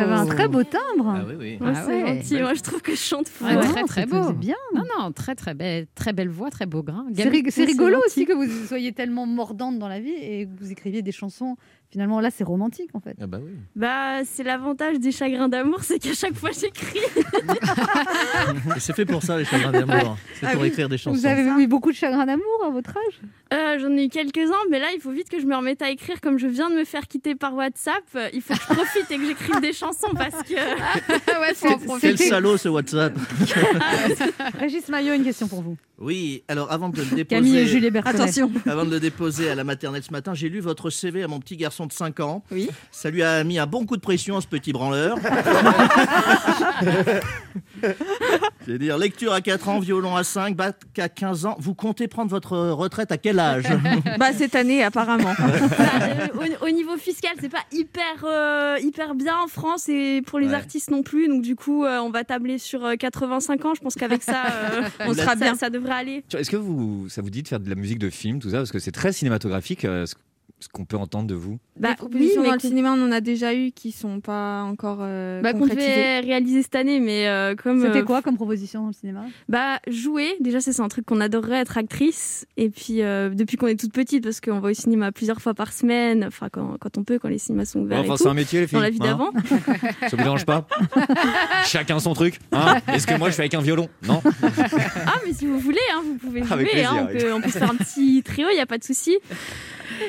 Speaker 2: Avez un très beau timbre.
Speaker 5: Ah oui, oui.
Speaker 8: ouais,
Speaker 3: Ah
Speaker 8: c'est
Speaker 3: ouais.
Speaker 8: gentil. Moi, je trouve que je chante
Speaker 3: Ouais, très très
Speaker 2: c'est-
Speaker 3: beau.
Speaker 2: c'est bien.
Speaker 3: Non, non, très très belle, très belle voix, très beau grain.
Speaker 2: C'est rigolo aussi que vous soyez tellement mordante dans la vie et que vous écriviez des chansons. Finalement, là, c'est romantique en fait.
Speaker 5: Ah bah oui.
Speaker 8: Bah, c'est l'avantage des chagrins d'amour, c'est qu'à chaque fois j'écris.
Speaker 5: Et c'est fait pour ça, les chagrins d'amour. C'est
Speaker 2: Ah
Speaker 5: pour
Speaker 2: oui.
Speaker 5: écrire des chansons.
Speaker 2: Vous avez eu beaucoup de chagrin d'amour à votre âge?
Speaker 8: Euh, J'en ai eu quelques-uns, mais là, il faut vite que je me remette à écrire. Comme je viens de me faire quitter par WhatsApp, euh, il faut que je profite et que j'écrive des chansons parce que.
Speaker 3: ouais, faut en profiter.
Speaker 5: Quel salaud ce WhatsApp.
Speaker 2: Régis Maillot, une question pour vous.
Speaker 5: Oui, alors avant de le déposer,
Speaker 2: Camille et Julie Berthollet.
Speaker 8: Attention.
Speaker 5: avant de le déposer à la maternelle ce matin, j'ai lu votre CV à mon petit garçon de 5 ans.
Speaker 8: Oui.
Speaker 5: Ça lui a mis un bon coup de pression à ce petit branleur. C'est dire lecture à 4 ans, violon à 5, bac à 15 ans. Vous comptez prendre votre retraite à quel âge?
Speaker 9: Bah, cette année, apparemment.
Speaker 8: Bah, euh, au, au niveau fiscal, c'est pas hyper, euh, hyper bien en France et pour les
Speaker 5: Ouais.
Speaker 8: artistes non plus. Donc, du coup, euh, on va tabler sur euh, 85 ans. Je pense qu'avec ça, euh,
Speaker 9: On sera
Speaker 8: ça,
Speaker 9: bien.
Speaker 8: ça devrait aller.
Speaker 4: Est-ce que vous, ça vous dit de faire de la musique de film, tout ça? Parce que c'est très cinématographique, euh, ce qu'on peut entendre de vous.
Speaker 9: Bah,
Speaker 8: Des
Speaker 9: oui,
Speaker 8: propositions
Speaker 9: dans
Speaker 8: dans
Speaker 9: le cinéma, on en a déjà eu qui sont pas encore euh,
Speaker 8: Bah, qu'on devait réaliser cette année, mais euh, comme.
Speaker 2: C'était
Speaker 8: euh,
Speaker 2: quoi comme proposition dans le cinéma?
Speaker 8: Bah, jouer, déjà, c'est un truc qu'on adorerait être actrice. Et puis, euh, depuis qu'on est toute petite, parce qu'on va au cinéma plusieurs fois par semaine, enfin, quand, quand on peut, quand les cinémas sont ouverts.
Speaker 4: enfin, c'est un métier, les filles.
Speaker 8: dans la vie
Speaker 4: hein.
Speaker 8: d'avant.
Speaker 4: Ça vous dérange pas? Chacun son truc. hein Est-ce que moi je fais avec un violon? Non.
Speaker 8: Ah, mais si vous voulez, hein, vous pouvez jouer.
Speaker 4: Avec plaisir,
Speaker 8: hein, on,
Speaker 4: oui.
Speaker 8: peut, on peut se faire un petit trio, il n'y a pas de souci.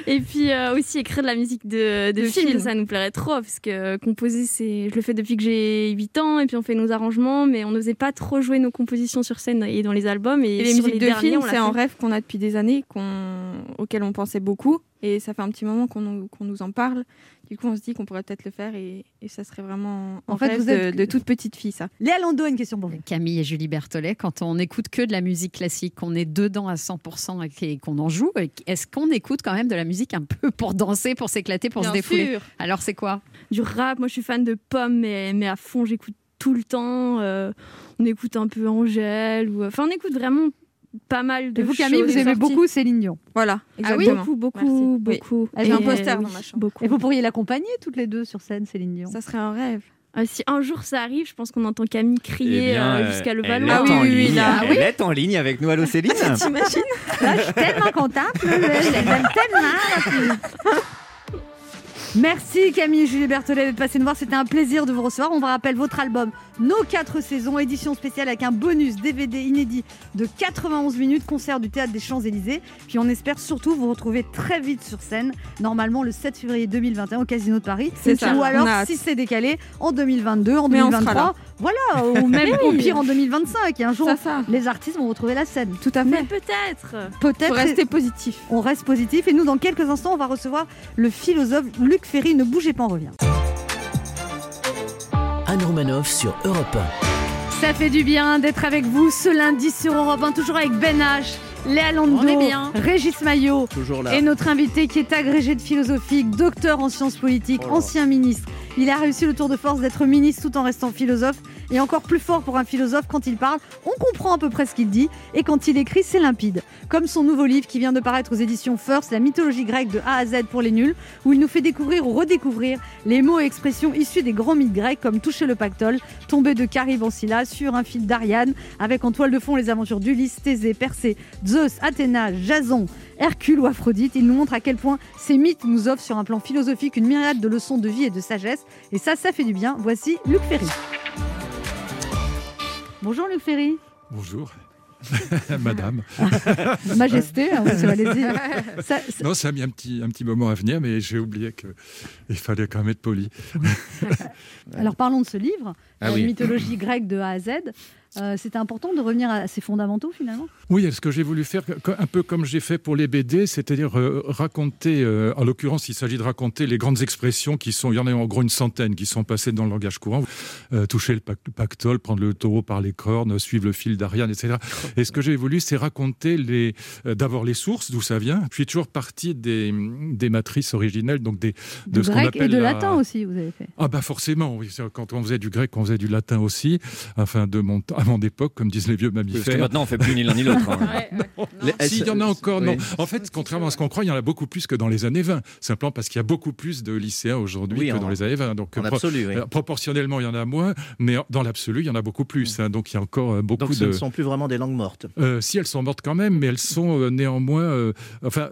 Speaker 8: Et puis euh, aussi écrire de la musique de, de,
Speaker 2: De
Speaker 8: film,
Speaker 2: film.
Speaker 8: ça nous plairait trop, parce que composer, c'est, je le fais depuis que j'ai 8 ans, et puis on fait nos arrangements, mais on n'osait pas trop jouer nos compositions sur scène et dans les albums. Et,
Speaker 9: Et les
Speaker 8: sur
Speaker 9: musiques de
Speaker 8: derniers,
Speaker 9: film, c'est un rêve qu'on a depuis des années, qu'on... auquel on pensait beaucoup. Et ça fait un petit moment qu'on nous, en parle. Du coup, on se dit qu'on pourrait peut-être le faire et, et ça serait vraiment
Speaker 2: En fait,
Speaker 9: rêve
Speaker 2: vous êtes-
Speaker 9: de, de toute petite fille, ça.
Speaker 2: Léa Lando a une question pour vous.
Speaker 3: Camille et Julie Berthollet, quand on écoute que de la musique classique, qu'on est dedans à 100% et qu'on en joue, est-ce qu'on écoute quand même de la musique un peu pour danser, pour s'éclater, pour se
Speaker 8: Bien
Speaker 3: défouler
Speaker 8: sûr.
Speaker 3: Alors c'est quoi?
Speaker 8: Du rap, moi je suis fan de Pomme, mais, mais à fond, j'écoute tout le temps. euh, on écoute un peu Angèle, ou... enfin, on écoute vraiment pas mal de
Speaker 2: Et vous, Camille, vous aimez
Speaker 8: sorties.
Speaker 2: beaucoup Céline Dion.
Speaker 9: Voilà,
Speaker 8: Ah oui,
Speaker 9: exactement.
Speaker 8: beaucoup, beaucoup,
Speaker 9: Merci. Oui.
Speaker 8: beaucoup.
Speaker 9: J'ai un poster
Speaker 8: oui,
Speaker 9: dans ma chambre.
Speaker 8: Beaucoup.
Speaker 2: Et vous pourriez l'accompagner toutes les deux sur scène, Céline Dion.
Speaker 9: Ça serait un rêve.
Speaker 8: Ah, si un jour ça arrive, je pense qu'on entend Camille
Speaker 4: Eh
Speaker 8: crier
Speaker 4: bien,
Speaker 8: euh,
Speaker 4: euh,
Speaker 8: jusqu'à le
Speaker 4: elle est
Speaker 9: Ah oui, oui,
Speaker 4: ligne.
Speaker 9: là.
Speaker 4: Elle est en ligne avec nous. Allô Céline
Speaker 8: T'imagines
Speaker 2: Là, je suis tellement contente. Je l'aime tellement. Merci Camille et Julie Berthollet d'être passées nous voir. C'était un plaisir de vous recevoir. On vous rappelle votre album Nos 4 saisons, édition spéciale avec un bonus DVD inédit de 91 minutes, concert du Théâtre des Champs-Élysées. Puis on espère surtout vous retrouver très vite sur scène, normalement le 7 février 2021 au Casino de Paris.
Speaker 9: C'est ça,
Speaker 2: Ou alors, si c'est décalé, en 2022, en
Speaker 9: Mais on sera
Speaker 2: 2023.
Speaker 9: là.
Speaker 2: Voilà, ou même
Speaker 8: Mais
Speaker 2: au pire en 2025. Et un jour,
Speaker 9: Ça, ça.
Speaker 2: les artistes vont retrouver la scène.
Speaker 9: Tout à
Speaker 8: Mais
Speaker 9: fait.
Speaker 8: peut-être
Speaker 2: Peut-être.
Speaker 9: Faut rester positif.
Speaker 2: On reste positif et nous, dans quelques instants, on va recevoir le philosophe Luc Ferry. Ne bougez pas, on revient.
Speaker 1: Anne Romanoff sur Europe
Speaker 2: Ça fait du bien d'être avec vous ce lundi sur Europe 1, toujours avec Ben H, Léa Lando,
Speaker 3: On est bien.
Speaker 2: Régis Maillot
Speaker 5: Toujours là.
Speaker 2: et notre invité qui est agrégé de philosophie, docteur en sciences politiques,
Speaker 5: Oh
Speaker 2: ancien ministre. Il a réussi le tour de force d'être ministre tout en restant philosophe et encore plus fort pour un philosophe quand il parle, on comprend à peu près ce qu'il dit et quand il écrit, c'est limpide. Comme son nouveau livre qui vient de paraître aux éditions First, La mythologie grecque de A à Z pour les nuls, où il nous fait découvrir ou redécouvrir les mots et expressions issus des grands mythes grecs comme toucher le pactole, tomber de Scylla sur un fil d'Ariane, avec en toile de fond les aventures d'Ulysse, Thésée, Persée, Zeus, Athéna, Jason, Hercule ou Aphrodite. Il nous montre à quel point ces mythes nous offrent sur un plan philosophique une myriade de leçons de vie et de sagesse. Et ça, ça fait du bien. Voici Luc Ferry. Bonjour Luc Ferry.
Speaker 11: Bonjour. Madame.
Speaker 2: Majesté, hein, allez-y. Ça- ça-
Speaker 11: Non, ça a mis un petit, un petit moment à venir, mais j'ai oublié qu'il fallait quand même être poli.
Speaker 2: Alors parlons de ce livre,
Speaker 11: Ah
Speaker 2: la
Speaker 11: oui.
Speaker 2: mythologie grecque de A à Z. Euh, C'était important de revenir à ses fondamentaux finalement?
Speaker 11: Oui, ce que j'ai voulu faire, un peu comme j'ai fait pour les BD, c'est-à-dire euh, raconter, euh, en l'occurrence, il s'agit de raconter les grandes expressions qui sont, il y en a en gros une centaine, qui sont passées dans le langage courant. Toucher le pac- pactole, prendre le taureau par les cornes, suivre le fil d'Ariane, etc. Et ce que j'ai voulu, c'est raconter les, d'abord les sources, d'où ça vient, puis toujours partie des, des matrices originelles, donc des,
Speaker 2: De,
Speaker 11: de ce
Speaker 2: grec et de
Speaker 11: la-
Speaker 2: latin aussi, vous avez fait.
Speaker 11: Ah bah forcément, oui. Quand on faisait du grec, on faisait du latin aussi. Enfin, de mon temps- à mon époque, comme disent les vieux mammifères.
Speaker 4: parce que maintenant, on fait plus ni l'un ni l'autre, hein.
Speaker 11: Non.
Speaker 4: Les-
Speaker 11: Si, il y en a encore, non.
Speaker 4: Oui.
Speaker 11: En fait, contrairement à ce qu'on croit, il y en a beaucoup plus que dans les années 20. Simplement parce qu'il y a beaucoup plus de lycéens aujourd'hui
Speaker 5: Oui,
Speaker 11: que
Speaker 5: en-
Speaker 11: dans les années 20. Donc,
Speaker 5: en
Speaker 11: pro-
Speaker 5: absolu, oui.
Speaker 11: euh, proportionnellement, il y en a moins, mais dans l'absolu, il y en a beaucoup plus. hein. Donc, il y a encore euh, beaucoup
Speaker 5: Donc ce
Speaker 11: de.
Speaker 5: ne sont plus vraiment des langues mortes.
Speaker 11: Euh, si elles sont mortes quand même, mais elles sont euh, néanmoins. euh, enfin.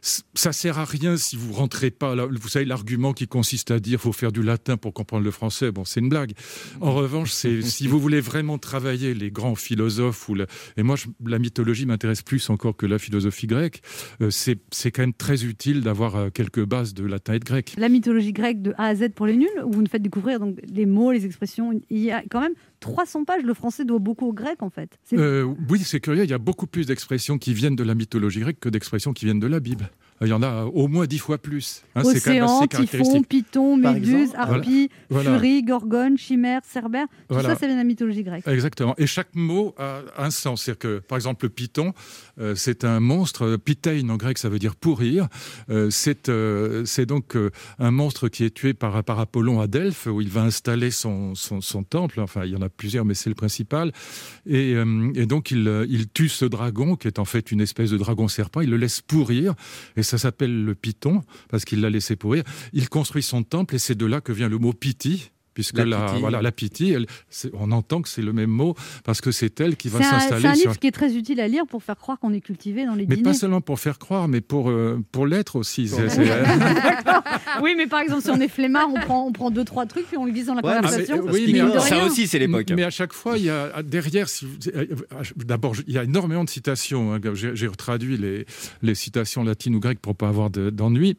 Speaker 11: Ça sert à rien si vous rentrez pas. Là, vous savez l'argument qui consiste à dire faut faire du latin pour comprendre le français. Bon, c'est une blague. En revanche, c'est si vous voulez vraiment travailler les grands philosophes ou la- et moi je- la mythologie m'intéresse plus encore que la philosophie grecque. euh, c'est c'est quand même très utile d'avoir euh, quelques bases de latin et de grec.
Speaker 2: La mythologie grecque de A à Z pour les nuls, où vous nous faites découvrir donc les mots, les expressions. Il y a quand même 300 pages. Le français doit beaucoup au grec en fait.
Speaker 11: Euh, oui, c'est curieux. Il y a beaucoup plus d'expressions qui viennent de la mythologie grecque que d'expressions qui viennent de la Bible. Il y en a au moins dix fois plus. Hein, c'est quand même
Speaker 2: Océan,
Speaker 11: assez
Speaker 2: Typhon. Python, Méduse, Harpie,
Speaker 11: Voilà.
Speaker 2: Furie, Gorgone, Chimère, Cerbère. Tout
Speaker 11: Voilà.
Speaker 2: ça, ça vient de la mythologie grecque.
Speaker 11: Exactement. Et chaque mot a un sens. C'est-à-dire que, par exemple, le python, euh, c'est un monstre. Pythein en grec, ça veut dire pourrir. Euh, c'est euh, c'est donc euh, un monstre qui est tué par, par Apollon à Delphes, où il va installer son, son, son temple. Enfin, il y en a plusieurs, mais c'est le principal. Et, euh, et donc, il, il tue ce dragon, qui est en fait une espèce de dragon serpent. Il le laisse pourrir. Et ça s'appelle le python, parce qu'il l'a laissé pourrir. Il construit son temple, et c'est de là que vient le mot piti. Puisque
Speaker 4: La
Speaker 11: voilà, la elle- c'est- on entend que c'est le même mot parce que c'est elle qui va
Speaker 2: un, c'est un
Speaker 11: s'installer
Speaker 2: livre
Speaker 11: sur.
Speaker 2: qui est très utile à lire pour faire croire qu'on est cultivé dans les
Speaker 11: Mais
Speaker 2: dîners.
Speaker 11: pas seulement pour faire croire, mais pour, euh, pour l'être aussi.
Speaker 2: Oui, mais par exemple, si on est flemmard, on prend, on prend deux, trois trucs puis on le glisse dans la
Speaker 11: mais,
Speaker 2: conversation.
Speaker 11: euh, oui, mais
Speaker 2: de rien.
Speaker 4: c'est l'époque.
Speaker 11: Mais à chaque fois, il y a derrière, si euh, d'abord, il y a énormément de citations. hein. J'ai retraduit les, les citations latines ou grecques pour pas avoir de- d'ennui.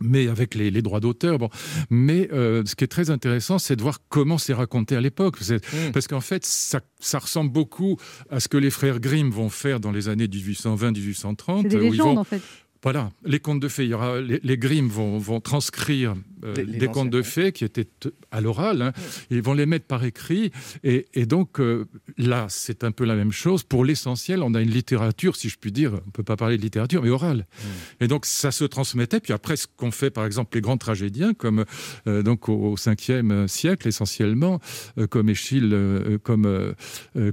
Speaker 11: Mais avec les, les droits d'auteur. Bon. Mais euh, ce qui est très intéressant, c'est de voir comment c'est raconté à l'époque. C'est- Parce qu'en fait, ça, ça ressemble beaucoup à ce que les frères Grimm vont faire dans les années 1820-1830.
Speaker 2: C'est des légendes,
Speaker 11: vont-
Speaker 2: en fait.
Speaker 11: Voilà, les contes de fées. Il y aura, les, les Grimm vont, vont transcrire euh,
Speaker 5: Les- les
Speaker 11: des contes de fées qui étaient à l'oral. hein. Ils vont les mettre par écrit. Et, et donc, euh, là, c'est un peu la même chose. Pour l'essentiel, on a une littérature, si je puis dire, on ne peut pas parler de littérature, mais orale. Et donc, ça se transmettait. Puis après, ce qu'ont fait, par exemple, les grands tragédiens, comme euh, donc au 5e siècle, essentiellement, comme Échille, comme,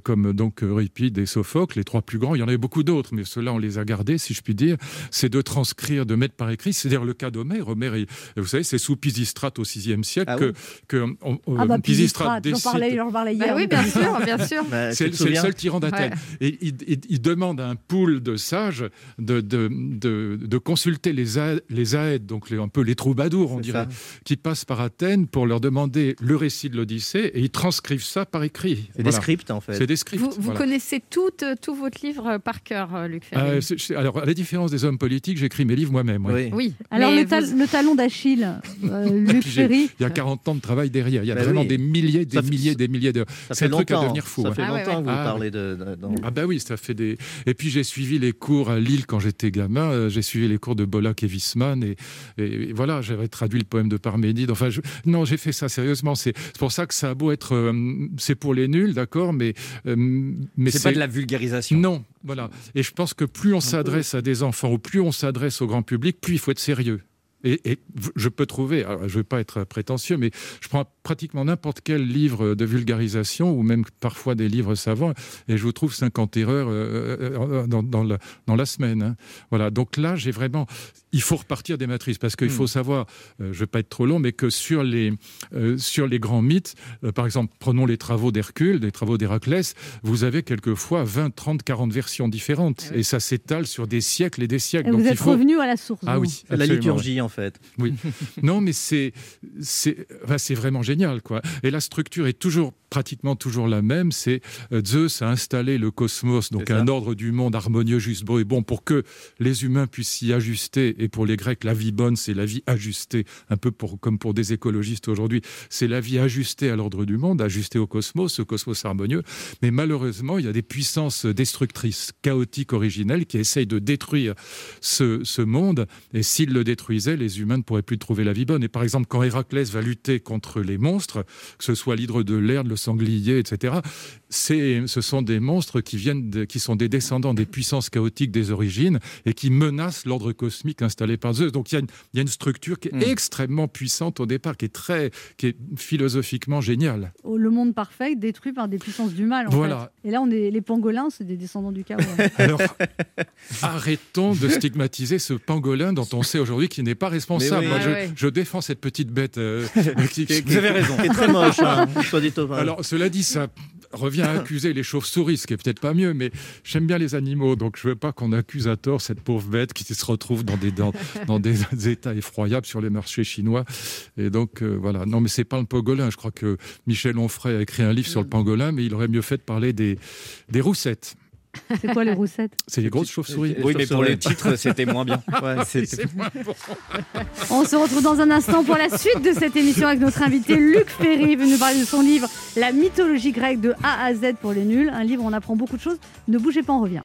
Speaker 11: comme donc Euripide et Sophocle, les trois plus grands. Il y en avait beaucoup d'autres, mais ceux-là, on les a gardés, si je puis dire. C'est de transcrire, de mettre par écrit. C'est-à-dire le cas d'Homère. Homère, vous savez, c'est sous Pisistrate au 6e siècle
Speaker 5: Ah
Speaker 11: que,
Speaker 5: oui
Speaker 11: que on- on-
Speaker 2: Ah bah,
Speaker 11: Pisistrate
Speaker 2: Pisistrate,
Speaker 11: décide-
Speaker 2: j'en parlais
Speaker 3: Bah
Speaker 2: hier.
Speaker 3: oui, bien sûr, bien sûr.
Speaker 5: Bah,
Speaker 11: c'est le seul tyran d'Athènes. Et il, il- il demande à un pool de sages de, de, de, de consulter les, a- les aèdes, donc les- un peu les troubadours, on
Speaker 5: C'est
Speaker 11: dirait,
Speaker 5: ça.
Speaker 11: qui passent par Athènes pour leur demander le récit de l'Odyssée et ils transcrivent ça par écrit.
Speaker 5: C'est des scripts, en fait.
Speaker 11: C'est des scripts.
Speaker 3: Vous, vous
Speaker 11: voilà.
Speaker 3: connaissez tout, euh, tout votre livre euh, par cœur, euh, Luc Ferry.
Speaker 11: Euh, c'est- alors, à la différence des hommes politiques, j'écris mes livres moi-même.
Speaker 5: Oui.
Speaker 3: Oui.
Speaker 2: Alors, le, tal-
Speaker 3: vous-
Speaker 2: le talon d'Achille, Euh, Luc Ferry.
Speaker 11: Il y a 40 ans de travail derrière. Il y a
Speaker 5: Bah
Speaker 11: vraiment
Speaker 5: oui.
Speaker 11: des milliers, des
Speaker 5: Ça fait-
Speaker 11: milliers, des milliers d'heures.
Speaker 5: Ça
Speaker 11: C'est
Speaker 5: fait
Speaker 11: un truc à
Speaker 5: longtemps.
Speaker 11: devenir fou.
Speaker 5: Ça
Speaker 11: hein.
Speaker 5: fait
Speaker 3: Ah
Speaker 5: longtemps que vous
Speaker 11: Ah,
Speaker 5: parlez de. de- dans-
Speaker 11: Ah bah oui, ça fait des. Et puis j'ai suivi les cours à Lille quand j'étais gamin. euh, J'ai suivi les cours de Bollack et Wiesmann et, et voilà, j'avais traduit le poème de Parménide. Enfin, je- non, j'ai fait ça sérieusement. C'est c'est pour ça que ça a beau être, euh, c'est pour les nuls, d'accord, mais euh, mais
Speaker 4: C'est pas de la vulgarisation.
Speaker 11: Non, voilà. Et je pense que plus on s'adresse à des enfants ou plus on s'adresse au grand public, plus il faut être sérieux. Et, et je peux trouver, alors, je ne veux pas être prétentieux, mais je prends pratiquement n'importe quel livre de vulgarisation ou même parfois des livres savants et je vous trouve 50 erreurs euh, euh, dans, dans la, dans la semaine. hein. Voilà, donc là, j'ai vraiment. Il faut repartir des matrices parce qu'il faut savoir, euh, je ne vais pas être trop long, mais que sur les, euh, sur les grands mythes, euh, par exemple, prenons les travaux d'Hercule, les travaux d'Héraclès, vous avez quelquefois 20, 30, 40 versions différentes et ça s'étale sur des siècles et des siècles.
Speaker 2: Et
Speaker 11: Donc
Speaker 2: vous êtes
Speaker 11: faut-
Speaker 2: revenu à la source.
Speaker 11: Ah
Speaker 2: vous.
Speaker 11: oui,
Speaker 5: C'est la
Speaker 11: absolument,
Speaker 5: liturgie, en fait.
Speaker 11: oui. Non, mais c'est c'est vraiment génial, quoi. Et la structure est toujours pratiquement toujours la même. C'est euh, Zeus a installé le cosmos, donc un ordre du monde harmonieux, juste, beau et bon, pour que les humains puissent s'y ajuster. Et pour les Grecs, la vie bonne, c'est la vie ajustée, un peu pour, comme pour des écologistes aujourd'hui. C'est la vie ajustée à l'ordre du monde, ajustée au cosmos, ce cosmos harmonieux. Mais malheureusement, il y a des puissances destructrices, chaotiques, originelles, qui essayent de détruire ce, ce monde. Et s'ils le détruisaient, les humains ne pourraient plus trouver la vie bonne. Et par exemple, quand Héraclès va lutter contre les monstres, que ce soit l'hydre de l'Erde, le sanglier, etc., c'est, ce sont des monstres qui viennent, de- qui sont des descendants des puissances chaotiques des origines et qui menacent l'ordre cosmique installé par Zeus. Donc il y a une, il y a une structure qui est
Speaker 4: Mm.
Speaker 11: extrêmement puissante au départ, qui est très, qui est philosophiquement géniale.
Speaker 2: Oh, Le monde parfait détruit par des puissances du mal. en
Speaker 11: Voilà.
Speaker 2: fait. Et là, on est les pangolins, c'est des descendants du chaos. hein.
Speaker 11: Alors, arrêtons de stigmatiser ce pangolin dont on sait aujourd'hui qu'il n'est pas responsable.
Speaker 5: Oui.
Speaker 11: Moi, je,
Speaker 3: Ouais, ouais.
Speaker 11: je défends cette petite bête. euh, qui- qui-
Speaker 4: Vous avez raison.
Speaker 5: Qui est très moche, hein, soit dit au
Speaker 11: Alors, cela dit, ça revient à accuser les chauves-souris, ce qui est peut-être pas mieux, mais j'aime bien les animaux, donc je veux pas qu'on accuse à tort cette pauvre bête qui se retrouve dans des, dans, dans des états effroyables sur les marchés chinois. Et donc, euh, voilà. Non, mais c'est pas le pangolin. Je crois que Michel Onfray a écrit un livre sur le pangolin, mais il aurait mieux fait de parler des, des roussettes.
Speaker 2: c'est quoi les roussettes
Speaker 11: C'est les grosses chauves-souris.
Speaker 4: Oui, mais pour le titre, c'était moins bien.
Speaker 5: Ouais,
Speaker 11: C'est
Speaker 4: C'était-
Speaker 11: moins bon.
Speaker 2: On se retrouve dans un instant pour la suite de cette émission avec notre invité Luc Ferry, venu nous parler de son livre La mythologie grecque de A à Z pour les nuls. Un livre où on apprend beaucoup de choses. Ne bougez pas, on revient.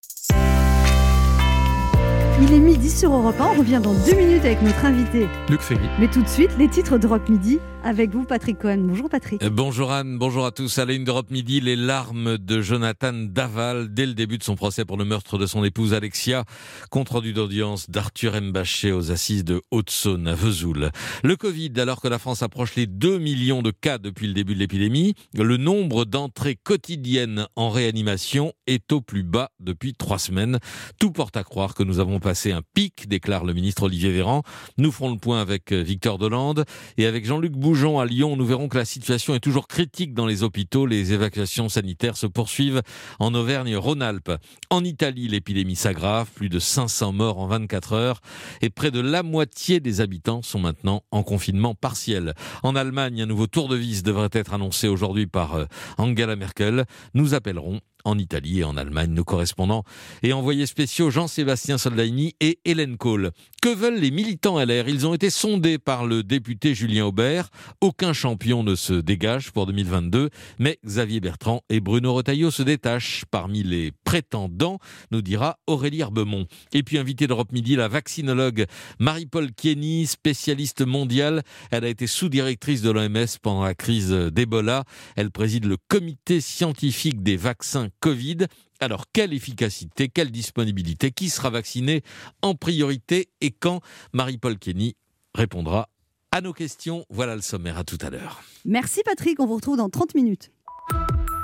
Speaker 2: Il est midi sur Europe 1. On revient dans deux minutes avec notre invité.
Speaker 11: Luc Ferry.
Speaker 2: Mais tout de suite, les titres d'Europe Midi avec vous, Patrick Cohen. Bonjour, Patrick.
Speaker 12: Euh, Bonjour Anne, bonjour à tous. À la une d'Europe Midi, les larmes de Jonathan Daval dès le début de son procès pour le meurtre de son épouse Alexia. Compte rendu d'audience d'Arthur Mbaché aux assises de Haute-Saône à Vesoul. Le Covid, alors que la France approche les 2 millions de cas depuis le début de l'épidémie, le nombre d'entrées quotidiennes en réanimation est au plus bas depuis trois semaines. Tout porte à croire que nous avons passé un pic, déclare le ministre Olivier Véran. Nous ferons le point avec euh, Victor Dolande et avec Jean-Luc Bougeon à Lyon. Nous verrons que la situation est toujours critique dans les hôpitaux. Les évacuations sanitaires se poursuivent en Auvergne-Rhône-Alpes. En Italie, l'épidémie s'aggrave. Plus de 500 morts en 24 heures et près de la moitié des habitants sont maintenant en confinement partiel. En Allemagne, un nouveau tour de vis devrait être annoncé aujourd'hui par euh, Angela Merkel. Nous appellerons en Italie et en Allemagne nos correspondants et envoyés spéciaux Jean-Sébastien Soldaini et Hélène Kohl. Que veulent les militants LR Ils ont été sondés par le député Julien Aubert. Aucun champion ne se dégage pour 2022, mais Xavier Bertrand et Bruno Retailleau se détachent parmi les prétendants, nous dira Aurélie Herbemont. Et puis invité d'Europe Midi, la vaccinologue Marie-Paul Kieny, spécialiste mondiale. Elle a été sous-directrice de l'OMS pendant la crise d'Ebola. Elle préside le comité scientifique des vaccins Covid. Alors, quelle efficacité, quelle disponibilité Qui sera vacciné en priorité et quand Marie-Paul Kenny répondra à nos questions. Voilà le sommaire. À tout à l'heure.
Speaker 2: Merci, Patrick. On vous retrouve dans 30 minutes.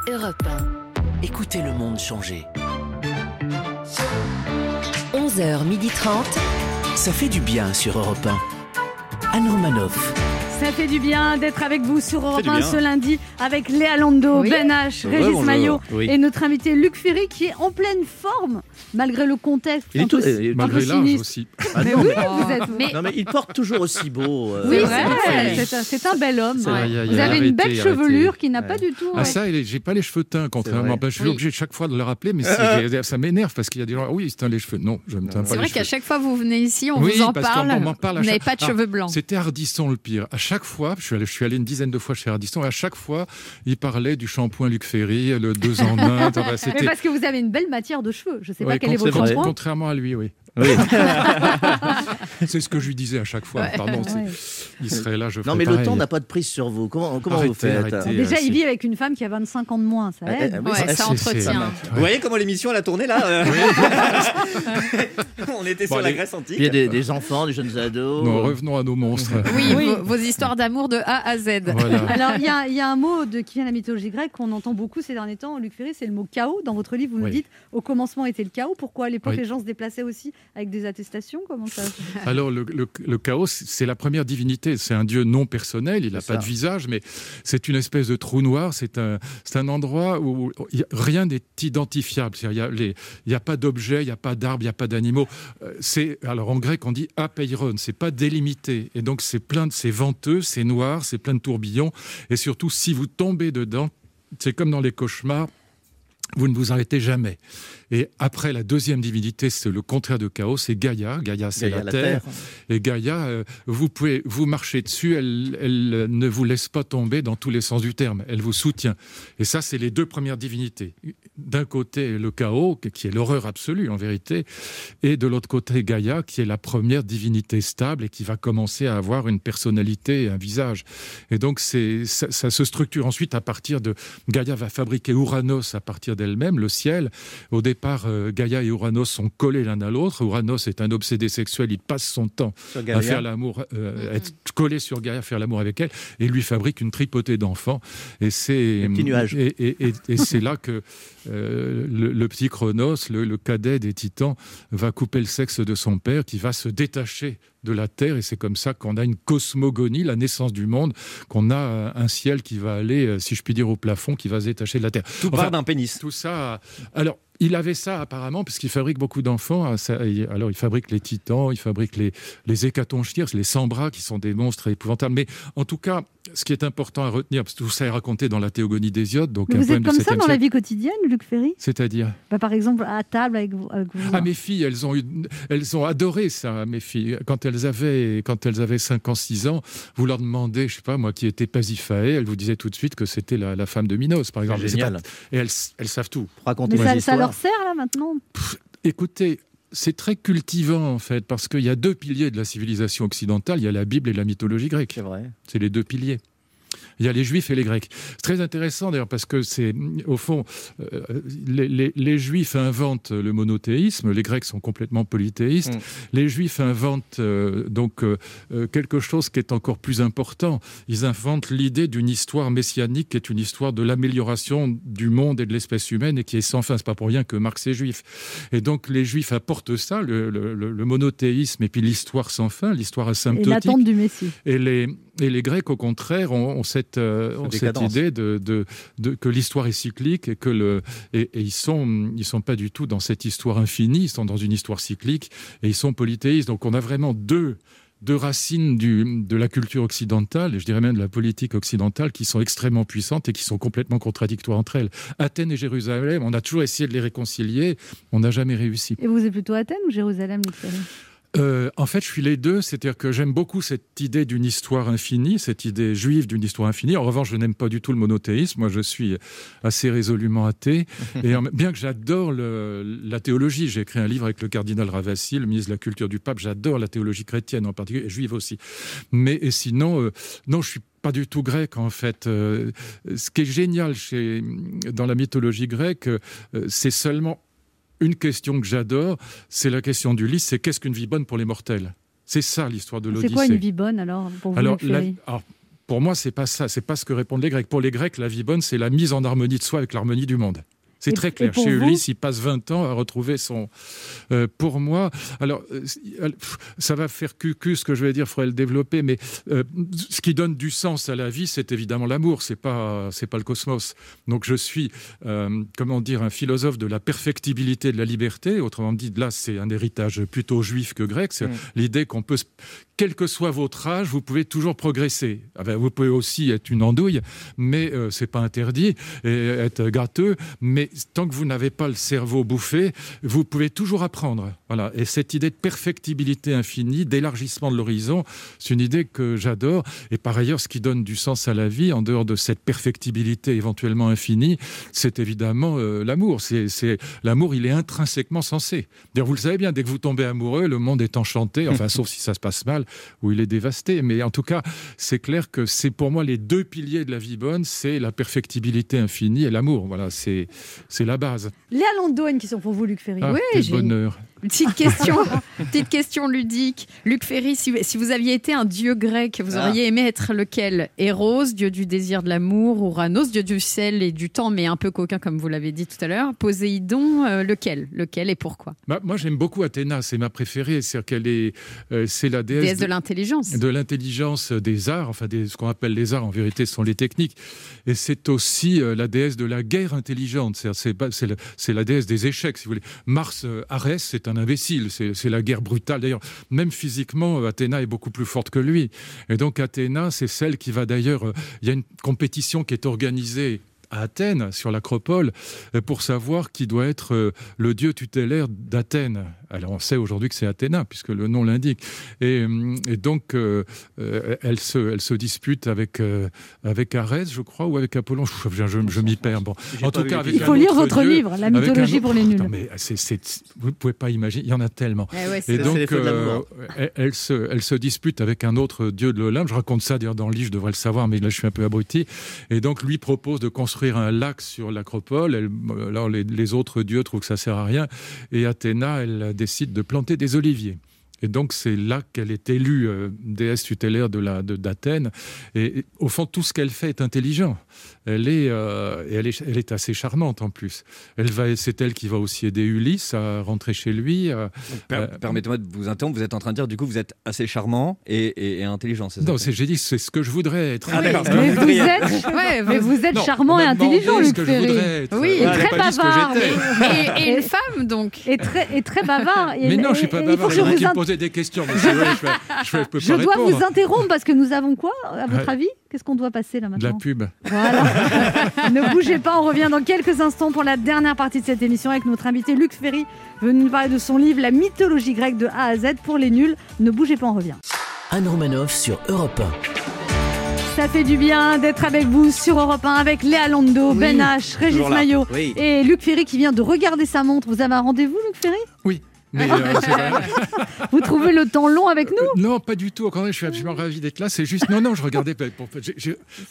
Speaker 1: Europe 1. Écoutez le monde changer.
Speaker 13: 11h30.
Speaker 1: Ça fait du bien sur Europe 1. Anne Romanoff.
Speaker 2: Ça fait du bien d'être avec vous sur Europe
Speaker 4: du
Speaker 2: 1
Speaker 4: bien.
Speaker 2: ce lundi avec Léa Lando,
Speaker 3: Oui.
Speaker 2: Ben H, Régis
Speaker 4: bonjour.
Speaker 2: Maillot
Speaker 5: Oui.
Speaker 2: et notre invité Luc Ferry qui est en pleine forme malgré le contexte
Speaker 5: Il est tout- euh,
Speaker 2: un peu
Speaker 11: Malgré l'âge aussi.
Speaker 5: Ah
Speaker 2: Mais
Speaker 5: non,
Speaker 2: oui,
Speaker 5: mais-
Speaker 2: vous êtes.
Speaker 3: Mais-
Speaker 5: Non mais il porte toujours aussi beau. euh,
Speaker 2: Oui,
Speaker 5: euh,
Speaker 2: c'est un, un bel homme. Vous avez une belle
Speaker 11: arrêtez.
Speaker 2: chevelure qui n'a pas du tout.
Speaker 11: Ah
Speaker 2: ouais.
Speaker 11: ça, j'ai pas les cheveux teints, contrairement. Ben, je suis
Speaker 3: Oui.
Speaker 11: obligé chaque fois de le rappeler, mais ça m'énerve parce qu'il y a des gens. Oui, il se teint les cheveux. Non, je me teins pas
Speaker 3: C'est vrai qu'à chaque fois que vous venez ici, on vous en parle. vous n'avez pas de
Speaker 11: Ah,
Speaker 3: cheveux blancs.
Speaker 11: C'était Ardisson le pire. Chaque fois, je suis allé, je suis allé une dizaine de fois chez Ardisson, et à chaque fois, il parlait du shampoing Luc Ferry, le deux en un. Enfin,
Speaker 2: Mais parce que vous avez une belle matière de cheveux. Je sais
Speaker 11: Ouais,
Speaker 2: pas quel est votre point.
Speaker 11: Contrairement à lui, oui.
Speaker 5: Oui.
Speaker 11: C'est ce que je lui disais à chaque fois.
Speaker 5: Ouais.
Speaker 11: Pardon, c'est-
Speaker 2: Ouais.
Speaker 11: il serait là, je
Speaker 5: Non mais le temps n'a pas de prise sur vous. Comment, comment
Speaker 11: Arrêtez,
Speaker 5: vous faites
Speaker 11: arrêtez.
Speaker 2: Déjà,
Speaker 11: euh,
Speaker 2: il vit avec une femme qui a 25 ans de moins, ça
Speaker 5: Eh,
Speaker 2: aide.
Speaker 3: Ouais,
Speaker 5: c'est-
Speaker 3: ça entretient.
Speaker 4: Vous voyez comment l'émission elle a tourné là euh On était
Speaker 11: Bon,
Speaker 4: sur la. Grèce antique.
Speaker 5: Il y a des, des enfants, des jeunes ados.
Speaker 11: Non, revenons à nos monstres.
Speaker 3: Oui,
Speaker 2: Oui.
Speaker 3: Vos, vos histoires d'amour de A à Z.
Speaker 11: Voilà.
Speaker 2: Alors, il y, a- il y a un mot de, qui vient de la mythologie grecque qu'on entend beaucoup ces derniers temps, Luc Ferry, c'est le mot chaos. Dans votre livre, vous nous dites au commencement était le chaos. Pourquoi à l'époque les gens se déplaçaient aussi avec des attestations Comment ça
Speaker 11: Alors, le, le- le chaos, c'est la première divinité. C'est un dieu non personnel, il n'a pas
Speaker 5: ça.
Speaker 11: de visage, mais c'est une espèce de trou noir. C'est un, c'est un endroit où il y a- rien n'est identifiable. C'est-à-dire, Il n'y a, les- il y a pas d'objets, il n'y a pas d'arbres, il n'y a pas d'animaux. Euh, C'est Alors, en grec, on dit apeiron, c'est pas délimité. Et donc, c'est plein de. C'est venteux, c'est noir, c'est plein de tourbillons. Et surtout, si vous tombez dedans, c'est comme dans les cauchemars. Vous ne vous arrêtez jamais. Et après, la deuxième divinité, c'est le contraire de chaos, c'est Gaïa. Gaïa, c'est la, terre. Et Gaïa, euh, vous pouvez vous marcher dessus, elle, elle euh, ne vous laisse pas tomber dans tous les sens du terme. Elle vous soutient. Et ça, c'est les deux premières divinités. D'un côté, le chaos, qui est l'horreur absolue en vérité, et de l'autre côté, Gaïa, qui est la première divinité stable et qui va commencer à avoir une personnalité, un visage. Et donc, c'est ça, ça se structure ensuite à partir de Gaïa va fabriquer Uranos à partir d'elle-même, le ciel. Au départ, euh, Gaïa et Uranos sont collés l'un à l'autre. Uranos est un obsédé sexuel, il passe son temps à faire l'amour, euh, être collé sur Gaïa, faire l'amour avec elle, et lui fabrique une tripotée d'enfants. Et c'est. Et, et- et- et c'est là que euh, le, le petit Chronos, le, le cadet des Titans, va couper le sexe de son père, qui va se détacher de la terre, et c'est comme ça qu'on a une cosmogonie, la naissance du monde, qu'on a euh, un ciel qui va aller, si je puis dire, au plafond, qui va se détacher de la terre.
Speaker 4: Tout part d'un pénis.
Speaker 11: Tout ça. Alors, il avait ça apparemment, parce qu'il fabrique beaucoup d'enfants. Ah, Alors, il fabrique les titans, il fabrique les, les hécatonchires, les sans-bras, qui sont des monstres épouvantables. Mais en tout cas, ce qui est important à retenir, parce que tout ça est raconté dans la Théogonie d'Hésiode, donc
Speaker 2: Mais
Speaker 11: un
Speaker 2: Vous êtes comme ça
Speaker 11: 7e
Speaker 2: dans la vie quotidienne, Luc Ferry?
Speaker 11: C'est-à-dire?
Speaker 2: Bah, Par exemple, à table avec vous. avec vous.
Speaker 11: ah, mes filles, elles ont, eu- elles ont adoré ça, mes filles. Quand elles avaient, quand elles avaient 5 ans, 6 ans, vous leur demandez, je sais pas, moi, qui était Pasiphae, elles vous disaient tout de suite que c'était la, la femme de Minos, par exemple.
Speaker 5: Génial.
Speaker 11: pas- Et elles, elles savent tout.
Speaker 5: Racontez
Speaker 2: Mais ça, leur sert là maintenant?
Speaker 11: Écoutez, c'est très cultivant en fait, parce qu'il y a deux piliers de la civilisation occidentale, il y a la Bible et la mythologie grecque.
Speaker 5: C'est vrai.
Speaker 11: C'est les deux piliers. Il y a les juifs et les grecs. C'est très intéressant d'ailleurs parce que c'est, au fond, euh, les, les- les juifs inventent le monothéisme, les grecs sont complètement polythéistes.
Speaker 5: Mm.
Speaker 11: Les juifs inventent euh, donc euh, quelque chose qui est encore plus important. Ils inventent l'idée d'une histoire messianique qui est une histoire de l'amélioration du monde et de l'espèce humaine et qui est sans fin. C'est pas pour rien que Marx est juif. Et donc les juifs apportent ça, le, le- monothéisme et puis l'histoire sans fin, l'histoire
Speaker 2: Et
Speaker 11: asymptotique.
Speaker 2: l'attente du Messie.
Speaker 11: Et les, et les Grecs, au contraire, ont, ont cette, euh, ont cette
Speaker 5: décadence.
Speaker 11: idée de, de- de- que l'histoire est cyclique et que le et, et ils sont ils sont pas du tout dans cette histoire infinie, ils sont dans une histoire cyclique et ils sont polythéistes. Donc on a vraiment deux deux racines du, de la culture occidentale, et je dirais même de la politique occidentale, qui sont extrêmement puissantes et qui sont complètement contradictoires entre elles. Athènes et Jérusalem, on a toujours essayé de les réconcilier, on n'a jamais réussi.
Speaker 2: Et vous êtes plutôt Athènes ou Jérusalem, Ferry
Speaker 11: Euh, en fait, je suis les deux, c'est-à-dire que j'aime beaucoup cette idée d'une histoire infinie, cette idée juive d'une histoire infinie. En revanche, je n'aime pas du tout le monothéisme. Moi, je suis assez résolument athée. Et en- bien que j'adore la théologie, j'ai écrit un livre avec le cardinal Ravassi, le ministre de la Culture du Pape. J'adore la théologie chrétienne en particulier, et juive aussi. Mais et sinon, euh, non, je suis pas du tout grec en fait. Euh, ce qui est génial chez, dans la mythologie grecque, euh, c'est seulement une question que j'adore, c'est la question du lys, c'est qu'est-ce qu'une vie bonne pour les mortels? C'est ça l'histoire de
Speaker 2: C'est
Speaker 11: l'Odyssée.
Speaker 2: quoi une vie bonne alors pour vous,
Speaker 11: la- alors, pour moi, c'est pas ça, c'est pas ce que répondent les Grecs. Pour les Grecs, la vie bonne, c'est la mise en harmonie de soi avec l'harmonie du monde. C'est très clair. Chez Ulysse, il passe 20 ans à retrouver son. Euh, pour moi, alors, euh, ça va faire cucu ce que je vais dire, il faudrait le développer, mais euh, ce qui donne du sens à la vie, c'est évidemment l'amour, c'est pas, c'est pas le cosmos. Donc je suis, euh, comment dire, un philosophe de la perfectibilité de la liberté. Autrement dit, là, c'est un héritage plutôt juif que grec. C'est
Speaker 13: Mm.
Speaker 11: l'idée qu'on peut, quel que soit votre âge, vous pouvez toujours progresser. Ah ben, vous pouvez aussi être une andouille, mais euh, c'est pas interdit, et être gratteux. Mais tant que vous n'avez pas le cerveau bouffé, vous pouvez toujours apprendre. Voilà. Et cette idée de perfectibilité infinie, d'élargissement de l'horizon, c'est une idée que j'adore. Et par ailleurs, ce qui donne du sens à la vie, en dehors de cette perfectibilité éventuellement infinie, c'est évidemment euh, l'amour. C'est, l'amour, il est intrinsèquement sensé. D'ailleurs, vous le savez bien, dès que vous tombez amoureux, le monde est enchanté. Enfin, sauf si ça se passe mal, ou il est dévasté. Mais en tout cas, c'est clair que c'est pour moi les deux piliers de la vie bonne, c'est la perfectibilité infinie et l'amour. Voilà, c'est, c'est la base.
Speaker 2: Léa Lando a une question pour vous, Luc Ferry.
Speaker 11: Ah,
Speaker 3: Oui,
Speaker 11: quel bonheur.
Speaker 3: Petite question, petite question ludique. Luc Ferry, si, si vous aviez été un dieu grec, vous
Speaker 5: Ah.
Speaker 3: auriez aimé être lequel? Eros, dieu du désir de l'amour, Ouranos, dieu du sel et du temps, mais un peu coquin comme vous l'avez dit tout à l'heure. Poséidon, euh, lequel? Lequel et pourquoi?
Speaker 11: Bah, moi, j'aime beaucoup Athéna, c'est ma préférée. C'est qu'elle est, euh, c'est la déesse,
Speaker 3: Déesse de l'intelligence.
Speaker 11: de l'intelligence des arts, enfin des, ce qu'on appelle les arts en vérité ce sont les techniques, et c'est aussi euh, la déesse de la guerre intelligente, c'est, c'est la déesse des échecs si vous voulez. Mars, euh, Arès, c'est un imbécile, c'est, la guerre brutale. D'ailleurs, même physiquement, euh, Athéna est beaucoup plus forte que lui. Et donc Athéna, c'est celle qui va d'ailleurs, euh, il y a une compétition qui est organisée à Athènes, sur l'Acropole, euh, pour savoir qui doit être le dieu tutélaire d'Athènes. Alors on sait aujourd'hui que c'est Athéna, puisque le nom l'indique. Et, et donc, euh, euh, elle, se, elle se dispute avec, euh, avec Arès, je crois, ou avec Apollon. Je, je- je m'y perds. Bon. En tout cas, avec
Speaker 2: Il faut lire votre
Speaker 11: dieu,
Speaker 2: livre, La mythologie
Speaker 11: autre-
Speaker 2: pour les nuls.
Speaker 11: Non, mais vous ne pouvez pas imaginer, il y en a tellement.
Speaker 3: Eh ouais, c'est
Speaker 11: Et donc, euh, elle, elle se, elle se dispute avec un autre dieu de l'Olympe. Je raconte ça d'ailleurs dans le livre, je devrais le savoir, mais là je suis un peu abruti. Et donc, lui propose de construire un lac sur l'Acropole. Alors, les, les autres dieux trouvent que ça sert à rien. Et Athéna, elle décide de planter des oliviers. Et donc, c'est là qu'elle est élue euh, déesse tutélaire de la- d'Athènes. et au fond, tout ce qu'elle fait est intelligent. Elle est, euh, elle est, elle est assez charmante en plus. Elle va, c'est elle qui va aussi aider Ulysse à rentrer chez lui. euh,
Speaker 4: Per-
Speaker 11: euh,
Speaker 4: Permettez-moi de vous interrompre. Vous êtes en train de dire, du coup, vous êtes assez charmant et, et- et intelligent, c'est ça
Speaker 11: Non, c'est- j'ai dit c'est ce que je voudrais être.
Speaker 4: Ah,
Speaker 2: Mais vous êtes,
Speaker 3: Ouais,
Speaker 2: mais vous êtes
Speaker 11: Non,
Speaker 2: charmant et intelligent,
Speaker 11: ce
Speaker 2: Luc
Speaker 11: que je
Speaker 2: Ferry.
Speaker 11: voudrais être.
Speaker 3: Oui,
Speaker 11: Ah,
Speaker 2: très bavard.
Speaker 3: Et, et une femme, donc.
Speaker 2: Et très, et très bavard. Et-
Speaker 11: Mais non, je suis pas
Speaker 2: et il faut
Speaker 11: bavard.
Speaker 2: je
Speaker 11: vous
Speaker 2: in-
Speaker 11: posez des questions. mais c'est vrai, je, fais- je, fais- je peux
Speaker 2: Je
Speaker 11: pas
Speaker 2: dois
Speaker 11: répondre.
Speaker 2: vous interrompre parce que nous avons quoi, à votre
Speaker 11: Ouais.
Speaker 2: avis Qu'est-ce qu'on doit passer là
Speaker 11: De la
Speaker 2: maintenant
Speaker 11: pub.
Speaker 2: Voilà. ne bougez pas, on revient dans quelques instants pour la dernière partie de cette émission avec notre invité Luc Ferry, venu nous parler de son livre La mythologie grecque de A à Z pour les nuls. Ne bougez pas, on revient.
Speaker 1: Anne Romanoff sur Europe
Speaker 2: Ça fait du bien d'être avec vous sur Europe 1 avec Léa Lando,
Speaker 5: Oui,
Speaker 2: Ben H, Régis. Maillot
Speaker 5: Oui.
Speaker 2: et Luc Ferry qui vient de regarder sa montre. Vous avez un rendez-vous, Luc Ferry?
Speaker 11: Oui. Mais euh.
Speaker 2: Vous trouvez le temps long avec nous?
Speaker 11: Non, pas du tout. Au contraire, je suis absolument ravi d'être là. C'est juste, non, non, je regardais. pour-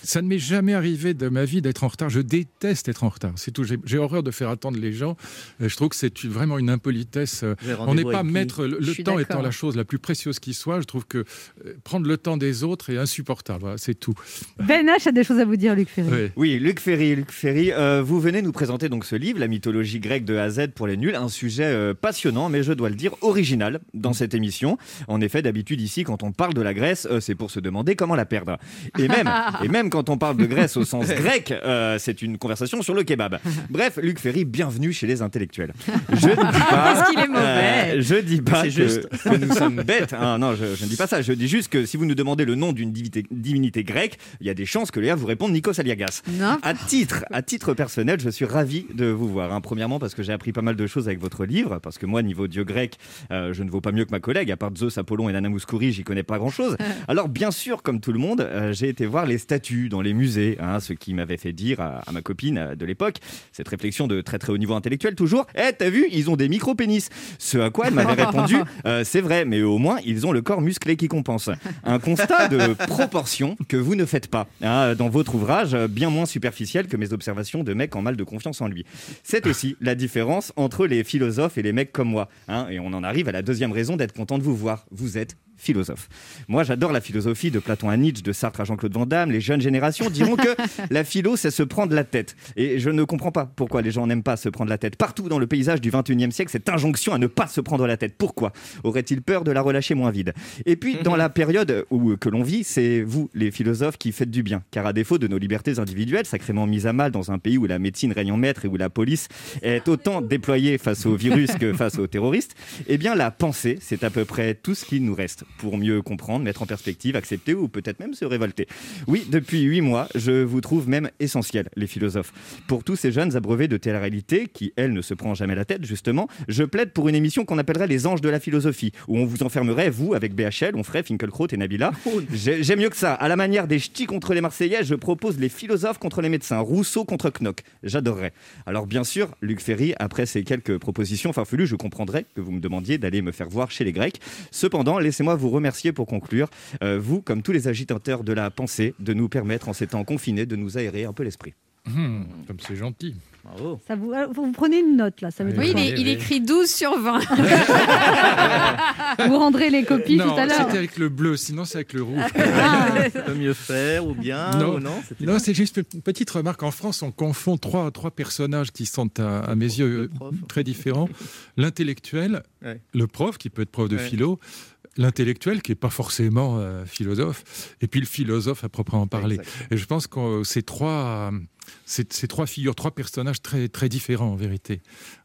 Speaker 11: ça ne m'est jamais arrivé de ma vie d'être en retard. Je déteste être en retard. C'est tout. J'ai horreur de faire attendre les gens. Euh, Je trouve que c'est vraiment une impolitesse. Euh, On n'est pas maître. Le, temps étant la chose la plus précieuse qui soit, je trouve que euh, prendre le temps des autres est insupportable. Voilà, c'est tout.
Speaker 2: Ben H a des choses à vous dire, Luc Ferry.
Speaker 4: Oui, Luc Ferry, Luc Ferry, euh, vous venez nous présenter donc ce livre, La mythologie grecque de A à Z pour les nuls, un sujet euh, passionnant, mais je dois le dire original dans cette émission. En effet, d'habitude ici, quand on parle de la Grèce, euh, c'est pour se demander comment la perdre. Et même, et même quand on parle de Grèce au sens grec, euh, c'est une conversation sur le kebab. Bref, Luc Ferry, bienvenue chez les intellectuels. Je ne dis pas,
Speaker 3: Qu'est-ce qu'il est mauvais.
Speaker 4: euh, je dis pas que,
Speaker 5: juste.
Speaker 4: que nous sommes bêtes. hein. non, je, je ne dis pas ça. Je dis juste que si vous nous demandez le nom d'une divinité, divinité grecque, il y a des chances que Léa vous réponde Nikos Aliagas.
Speaker 3: Non.
Speaker 4: À titre, à titre personnel, je suis ravi de vous voir. hein. Premièrement, parce que j'ai appris pas mal de choses avec votre livre, parce que moi, niveau dieu grec, euh, je ne vaux pas mieux que ma collègue. À part Zeus, Apollon et Nana Mouskouri, j'y connais pas grand-chose. Alors, bien sûr, comme tout le monde, euh, j'ai été voir les statues dans les musées, hein, ce qui m'avait fait dire à, à ma copine euh, de l'époque, cette réflexion de très très haut niveau intellectuel, toujours, eh, t'as vu, ils ont des micro-pénis. Ce à quoi elle m'avait répondu, euh, c'est vrai, mais au moins, ils ont le corps musclé qui compense. Un constat de proportion que vous ne faites pas hein, dans votre ouvrage, euh, bien moins superficiel que mes observations de mecs en mal de confiance en lui. C'est aussi la différence entre les philosophes et les mecs comme moi. Hein, et on en arrive à la deuxième raison d'être content de vous voir. Vous êtes philosophes. Moi, j'adore la philosophie de Platon à Nietzsche, de Sartre à Jean-Claude Van Damme. Les jeunes générations diront que la philo, c'est se prendre la tête. Et je ne comprends pas pourquoi les gens n'aiment pas se prendre la tête. Partout dans le paysage du 21e siècle, cette injonction à ne pas se prendre la tête. Pourquoi Aurait-il peur de la relâcher moins vide? Et puis, dans la période où, que l'on vit, c'est vous, les philosophes, qui faites du bien. Car à défaut de nos libertés individuelles, sacrément mises à mal dans un pays où la médecine règne en maître et où la police est autant déployée face au virus que face aux terroristes, eh bien, la pensée, c'est à peu près tout ce qu'il nous reste pour mieux comprendre, mettre en perspective, accepter ou peut-être même se révolter. Oui, depuis huit mois, je vous trouve même essentiel, les philosophes. Pour tous ces jeunes abreuvés de telle réalité, qui, elle, ne se prend jamais la tête, justement, je plaide pour une émission qu'on appellerait Les Anges de la philosophie, où on vous enfermerait, vous, avec BHL, on ferait Finkelkraut et Nabila. J'ai- J'aime mieux que ça. À la manière des ch'tis contre les Marseillais, je propose les philosophes contre les médecins, Rousseau contre Knock. J'adorerais. Alors, bien sûr, Luc Ferry, après ces quelques propositions farfelues, je comprendrais que vous me demandiez d'aller me faire voir chez les Grecs. Cependant, laissez-moi vous remercier pour conclure, euh, vous, comme tous les agitateurs de la pensée, de nous permettre, en ces temps confinés, de nous aérer un peu l'esprit.
Speaker 11: Hum, comme c'est gentil.
Speaker 2: Ça vous, euh, vous prenez une note là, ça veut dire
Speaker 3: Oui, il,
Speaker 2: quoi
Speaker 3: est- il écrit 12 sur 20.
Speaker 2: Vous rendrez les copies
Speaker 11: non,
Speaker 2: tout à l'heure.
Speaker 11: c'était avec le bleu, sinon c'est avec le rouge.
Speaker 5: peut mieux faire ou bien
Speaker 11: non,
Speaker 5: ou non
Speaker 11: non, c'est juste une petite remarque. En France, on confond trois, trois personnages qui sont à, à mes yeux très différents. L'intellectuel,
Speaker 5: Ouais.
Speaker 11: le prof, qui peut être prof de
Speaker 5: Ouais.
Speaker 11: philo, l'intellectuel, qui n'est pas forcément euh, philosophe, et puis le philosophe à proprement parler. Et je pense que ces trois, euh, ces, ces trois figures, trois personnages très, très différents en vérité.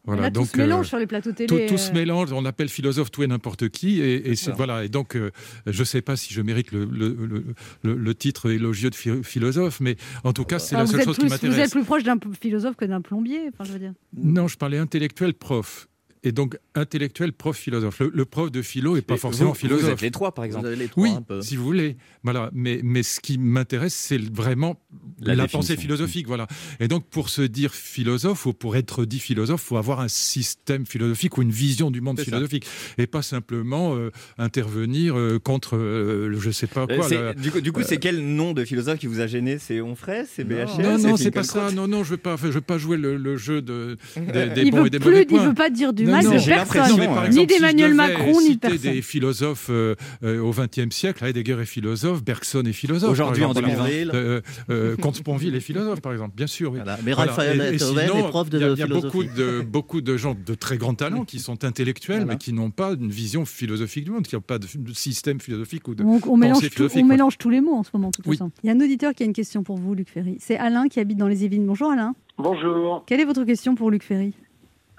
Speaker 2: Là, tout se
Speaker 11: euh,
Speaker 2: mélange sur les plateaux télé.
Speaker 11: tout, tout se
Speaker 2: euh.
Speaker 11: mélange, on appelle philosophe tout et n'importe qui, et, voilà. Et donc, euh, je ne sais pas si je mérite le, le, le- le- le titre élogieux de phi- philosophe, mais en tout cas, c'est la seule chose qui
Speaker 2: plus, vous êtes
Speaker 11: m'intéresse.
Speaker 2: plus proche d'un philosophe que d'un plombier. Enfin, je veux dire.
Speaker 11: Non, je parlais intellectuel prof. Et donc, intellectuel, prof, philosophe. Le, le prof de philo n'est pas forcément
Speaker 4: vous- vous
Speaker 11: philosophe.
Speaker 4: êtes les trois, par exemple. Vous avez les
Speaker 11: oui,
Speaker 4: trois, un peu.
Speaker 11: si vous voulez. Voilà. Mais, mais ce qui m'intéresse, c'est vraiment
Speaker 4: La
Speaker 11: pensée philosophique. Voilà. Et donc, pour se dire philosophe, ou pour être dit philosophe, il faut avoir un système philosophique ou une vision du monde
Speaker 4: ça.
Speaker 11: philosophique. Et pas simplement euh, intervenir euh, contre, euh, je sais pas quoi. la-
Speaker 4: du coup, du coup,
Speaker 11: euh,
Speaker 4: c'est quel nom de philosophe qui vous a gêné? C'est Onfray? C'est BHL
Speaker 11: non, non, c'est pas ça. Non, non, je veux je veux pas jouer le, le jeu de, des, des bons et des
Speaker 2: plus,
Speaker 11: mauvais
Speaker 2: il
Speaker 11: points.
Speaker 2: veut pas dire du
Speaker 11: Non,
Speaker 2: mal de personne, ni d'Emmanuel Macron, ni de
Speaker 11: citer
Speaker 2: personne.
Speaker 11: des philosophes euh, euh, au XXe siècle, Heidegger est philosophe, Bergson est philosophe.
Speaker 4: Aujourd'hui, en
Speaker 11: exemple,
Speaker 4: 2020.
Speaker 11: voilà. Euh, euh, Comte Sponville est philosophe, par exemple, bien sûr. oui.
Speaker 5: Mais Raphaël
Speaker 11: Et- et
Speaker 5: Beethoven
Speaker 11: sinon,
Speaker 5: est prof de
Speaker 11: il y a- Il y a
Speaker 5: philosophie.
Speaker 11: beaucoup de, beaucoup de gens de très grands talents qui sont intellectuels,
Speaker 5: Voilà.
Speaker 11: mais qui n'ont pas une vision philosophique du monde, qui n'ont pas de, système philosophique ou de
Speaker 2: On, on mélange
Speaker 11: pensée
Speaker 2: tout-
Speaker 11: philosophique.
Speaker 2: on mélange tous les mots en ce moment, de toute
Speaker 11: Oui.
Speaker 2: façon. Il y a un auditeur qui a une question pour vous, Luc Ferry. C'est Alain qui habite dans les Yvelines. Bonjour Alain.
Speaker 13: Bonjour.
Speaker 2: Quelle est votre question pour Luc Ferry?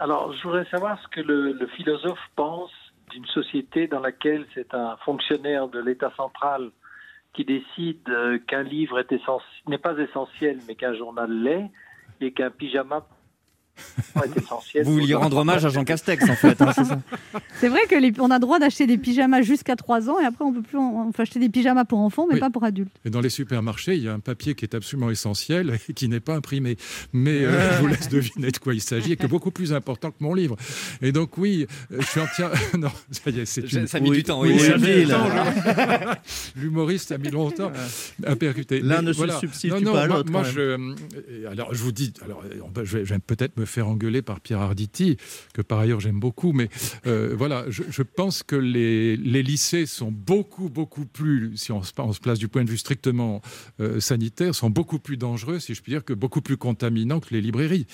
Speaker 13: Alors, je voudrais savoir ce que le, le philosophe pense d'une société dans laquelle c'est un fonctionnaire de l'État central qui décide euh, qu'un livre n'est pas essentiel, mais qu'un journal l'est, et qu'un pyjama essentiel.
Speaker 4: Vous vouliez rendre hommage à Jean Castex, en fait. hein, c'est
Speaker 2: vrai que les- on a droit d'acheter des pyjamas jusqu'à 3 ans et après on peut plus en- on peut acheter des pyjamas pour enfants mais
Speaker 11: Oui.
Speaker 2: pas pour adultes.
Speaker 11: Et dans les supermarchés, il y a un papier qui est absolument essentiel et qui n'est pas imprimé. Mais euh, je vous laisse deviner de quoi il s'agit et qui est beaucoup plus important que mon livre. Et donc, oui, euh, je suis entière. non, ça y est, c'est une.
Speaker 4: ça a mis du temps, oui.
Speaker 11: Du temps, L'humoriste a mis longtemps à percuter.
Speaker 5: L'un ne se
Speaker 11: voilà.
Speaker 5: substitue
Speaker 11: Non, non,
Speaker 5: pas à
Speaker 11: moi-
Speaker 5: l'autre,
Speaker 11: Moi, je, euh, alors, je vous dis, alors, on peut- je vais, je vais peut-être me faire engueuler par Pierre Arditi, que par ailleurs j'aime beaucoup, mais euh, voilà, je, pense que les, les lycées sont beaucoup, beaucoup plus, si on se, place du point de vue strictement euh, sanitaire, sont beaucoup plus dangereux, si je puis dire, que beaucoup plus contaminants que les librairies.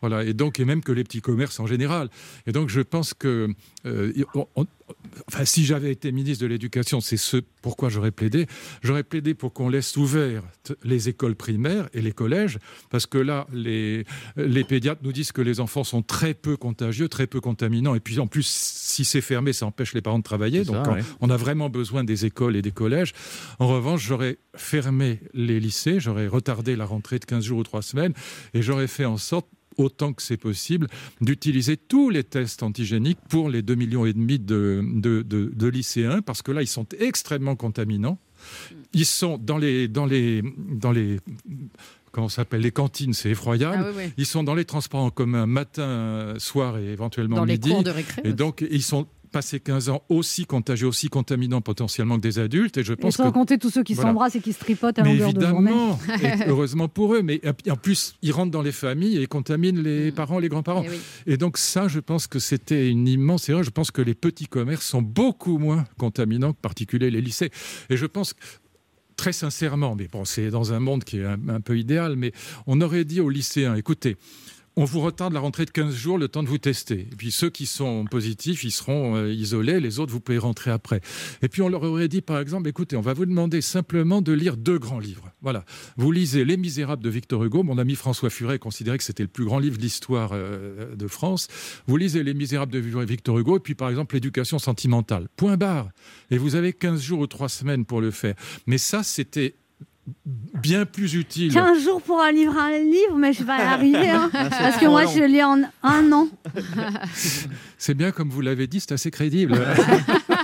Speaker 11: Voilà, et donc, et même que les petits commerces en général. Et donc, je pense que, euh, enfin, si j'avais été ministre de l'Éducation, c'est ce pourquoi j'aurais plaidé. J'aurais plaidé pour qu'on laisse ouvertes les écoles primaires et les collèges, parce que là, les, les pédiatres nous disent que les enfants sont très peu contagieux, très peu contaminants, et puis en plus, si c'est fermé, ça empêche les parents de travailler. Donc,
Speaker 5: ça,
Speaker 11: on-
Speaker 5: ouais.
Speaker 11: on a vraiment besoin des écoles et des collèges. En revanche, j'aurais fermé les lycées, j'aurais retardé la rentrée de 15 jours ou 3 semaines, et j'aurais fait en sorte autant que c'est possible, d'utiliser tous les tests antigéniques pour les 2,5 millions et demi de, de, de- de lycéens, parce que là, ils sont extrêmement contaminants. Ils sont dans les, dans les, dans les, comment s'appelle, les cantines, c'est effroyable.
Speaker 3: Ah oui, oui.
Speaker 11: Ils sont dans les transports en commun matin, soir et éventuellement
Speaker 3: Dans les
Speaker 11: midi.
Speaker 3: cours de récré
Speaker 11: Et donc, ils sont passé 15 ans aussi contagieux, aussi contaminants potentiellement que des adultes. Et je
Speaker 2: Et
Speaker 11: pense
Speaker 2: sans
Speaker 11: que
Speaker 2: compter tous ceux qui
Speaker 11: Voilà.
Speaker 2: s'embrassent et qui se tripotent à
Speaker 11: mais
Speaker 2: longueur de journée.
Speaker 11: évidemment, et heureusement pour eux, mais en plus, ils rentrent dans les familles et contaminent
Speaker 2: Mm.
Speaker 11: les parents, les grands-parents.
Speaker 3: Eh oui.
Speaker 11: Et donc ça, je pense que c'était une immense erreur. Je pense que les petits commerces sont beaucoup moins contaminants que particulier les lycées. Et je pense que très sincèrement, mais bon, c'est dans un monde qui est un, un peu idéal, mais on aurait dit aux lycéens, écoutez, on vous retarde la rentrée de 15 jours, le temps de vous tester. Et puis ceux qui sont positifs, ils seront euh, isolés, les autres, vous pouvez rentrer après. Et puis on leur aurait dit, par exemple, écoutez, on va vous demander simplement de lire deux grands livres. Voilà. Vous lisez Les Misérables de Victor Hugo. Mon ami François Furet considérait que c'était le plus grand livre de l'histoire euh, de France. Vous lisez Les Misérables de Victor Hugo, et puis par exemple L'éducation sentimentale. Point barre. Et vous avez 15 jours ou 3 semaines pour le faire. Mais ça, c'était bien plus utile.
Speaker 2: 15 jours pour un livre, un livre, mais je vais y arriver. hein.
Speaker 11: Ah, c'est
Speaker 2: parce que moi,
Speaker 11: long.
Speaker 2: je le lis en un an.
Speaker 11: C'est bien comme vous l'avez dit, c'est assez crédible.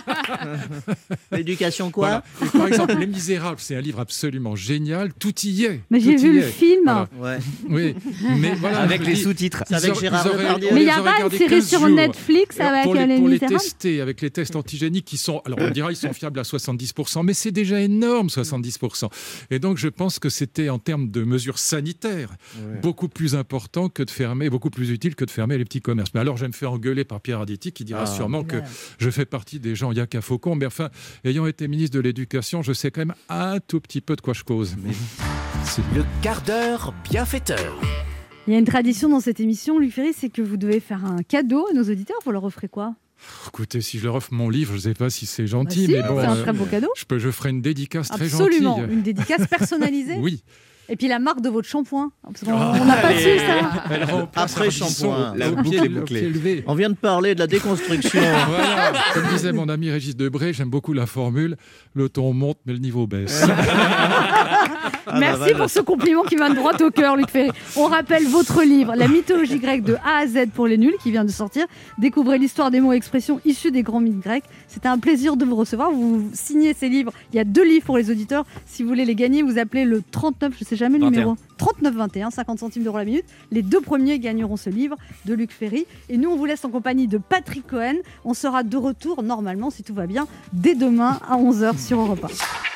Speaker 5: L'éducation quoi
Speaker 11: Voilà. Par exemple, Les Misérables, c'est un livre absolument génial. Tout y est.
Speaker 2: Mais j'ai vu le
Speaker 11: est.
Speaker 2: film.
Speaker 11: Voilà.
Speaker 5: Ouais.
Speaker 11: Oui, mais voilà.
Speaker 4: Avec les sous-titres.
Speaker 5: avec Gérard Depardieu.
Speaker 2: Mais il y a pas une série
Speaker 11: 15
Speaker 2: sur. Netflix
Speaker 11: Alors,
Speaker 2: avec
Speaker 11: pour les,
Speaker 2: Les
Speaker 11: pour les
Speaker 2: Misérables
Speaker 11: tester avec les tests antigéniques qui sont, alors on dira ils sont fiables à 70%, mais c'est déjà énorme 70%. Et donc je pense que c'était en termes de mesures sanitaires beaucoup plus important que de fermer, beaucoup plus utile que de fermer les petits commerces. Mais alors je vais me faire engueuler par Pierre Arditi qui dira
Speaker 5: Ah.
Speaker 11: sûrement que je fais partie des gens yak à faucon, mais enfin ayant été ministre de l'Éducation, je sais quand même un tout petit peu de quoi je cause. Mais c'est
Speaker 1: Le quart d'heure bienfaiteur.
Speaker 2: Il y a une tradition dans cette émission, Luc Ferry, c'est que vous devez faire un cadeau à nos auditeurs. Vous leur offrez quoi?
Speaker 11: Écoutez, si je leur offre mon livre, je ne sais pas si c'est
Speaker 2: Bah
Speaker 11: gentil,
Speaker 2: si,
Speaker 11: mais bon,
Speaker 2: c'est un
Speaker 11: euh,
Speaker 2: très beau cadeau.
Speaker 11: je, peux, je ferai une dédicace très
Speaker 2: Absolument,
Speaker 11: gentille.
Speaker 2: une dédicace personnalisée.
Speaker 11: Oui.
Speaker 2: Et puis la marque de votre shampoing. Qu'on on n'a pas su ça.
Speaker 5: Après shampoing.
Speaker 4: La boucle.
Speaker 5: On vient de parler de la déconstruction.
Speaker 11: Voilà. Comme disait mon ami Régis Debré, j'aime beaucoup la formule le ton monte mais le niveau baisse.
Speaker 5: Ah,
Speaker 2: Merci
Speaker 5: bah,
Speaker 2: pour ce compliment qui va droit au cœur, Luc Ferry. On rappelle votre livre, La mythologie grecque de A à Z pour les nuls, qui vient de sortir. Découvrez l'histoire des mots et expressions issus des grands mythes grecs. C'était un plaisir de vous recevoir. Vous signez ces livres. Il y a deux livres pour les auditeurs. Si vous voulez les gagner, vous appelez le 39, je ne sais jamais le
Speaker 4: 21.
Speaker 2: numéro. 39 21, 50 centimes d'euros la minute. Les deux premiers gagneront ce livre de Luc Ferry. Et nous, on vous laisse en compagnie de Patrick Cohen. On sera de retour, normalement, si tout va bien, dès demain à 11h sur Europe 1.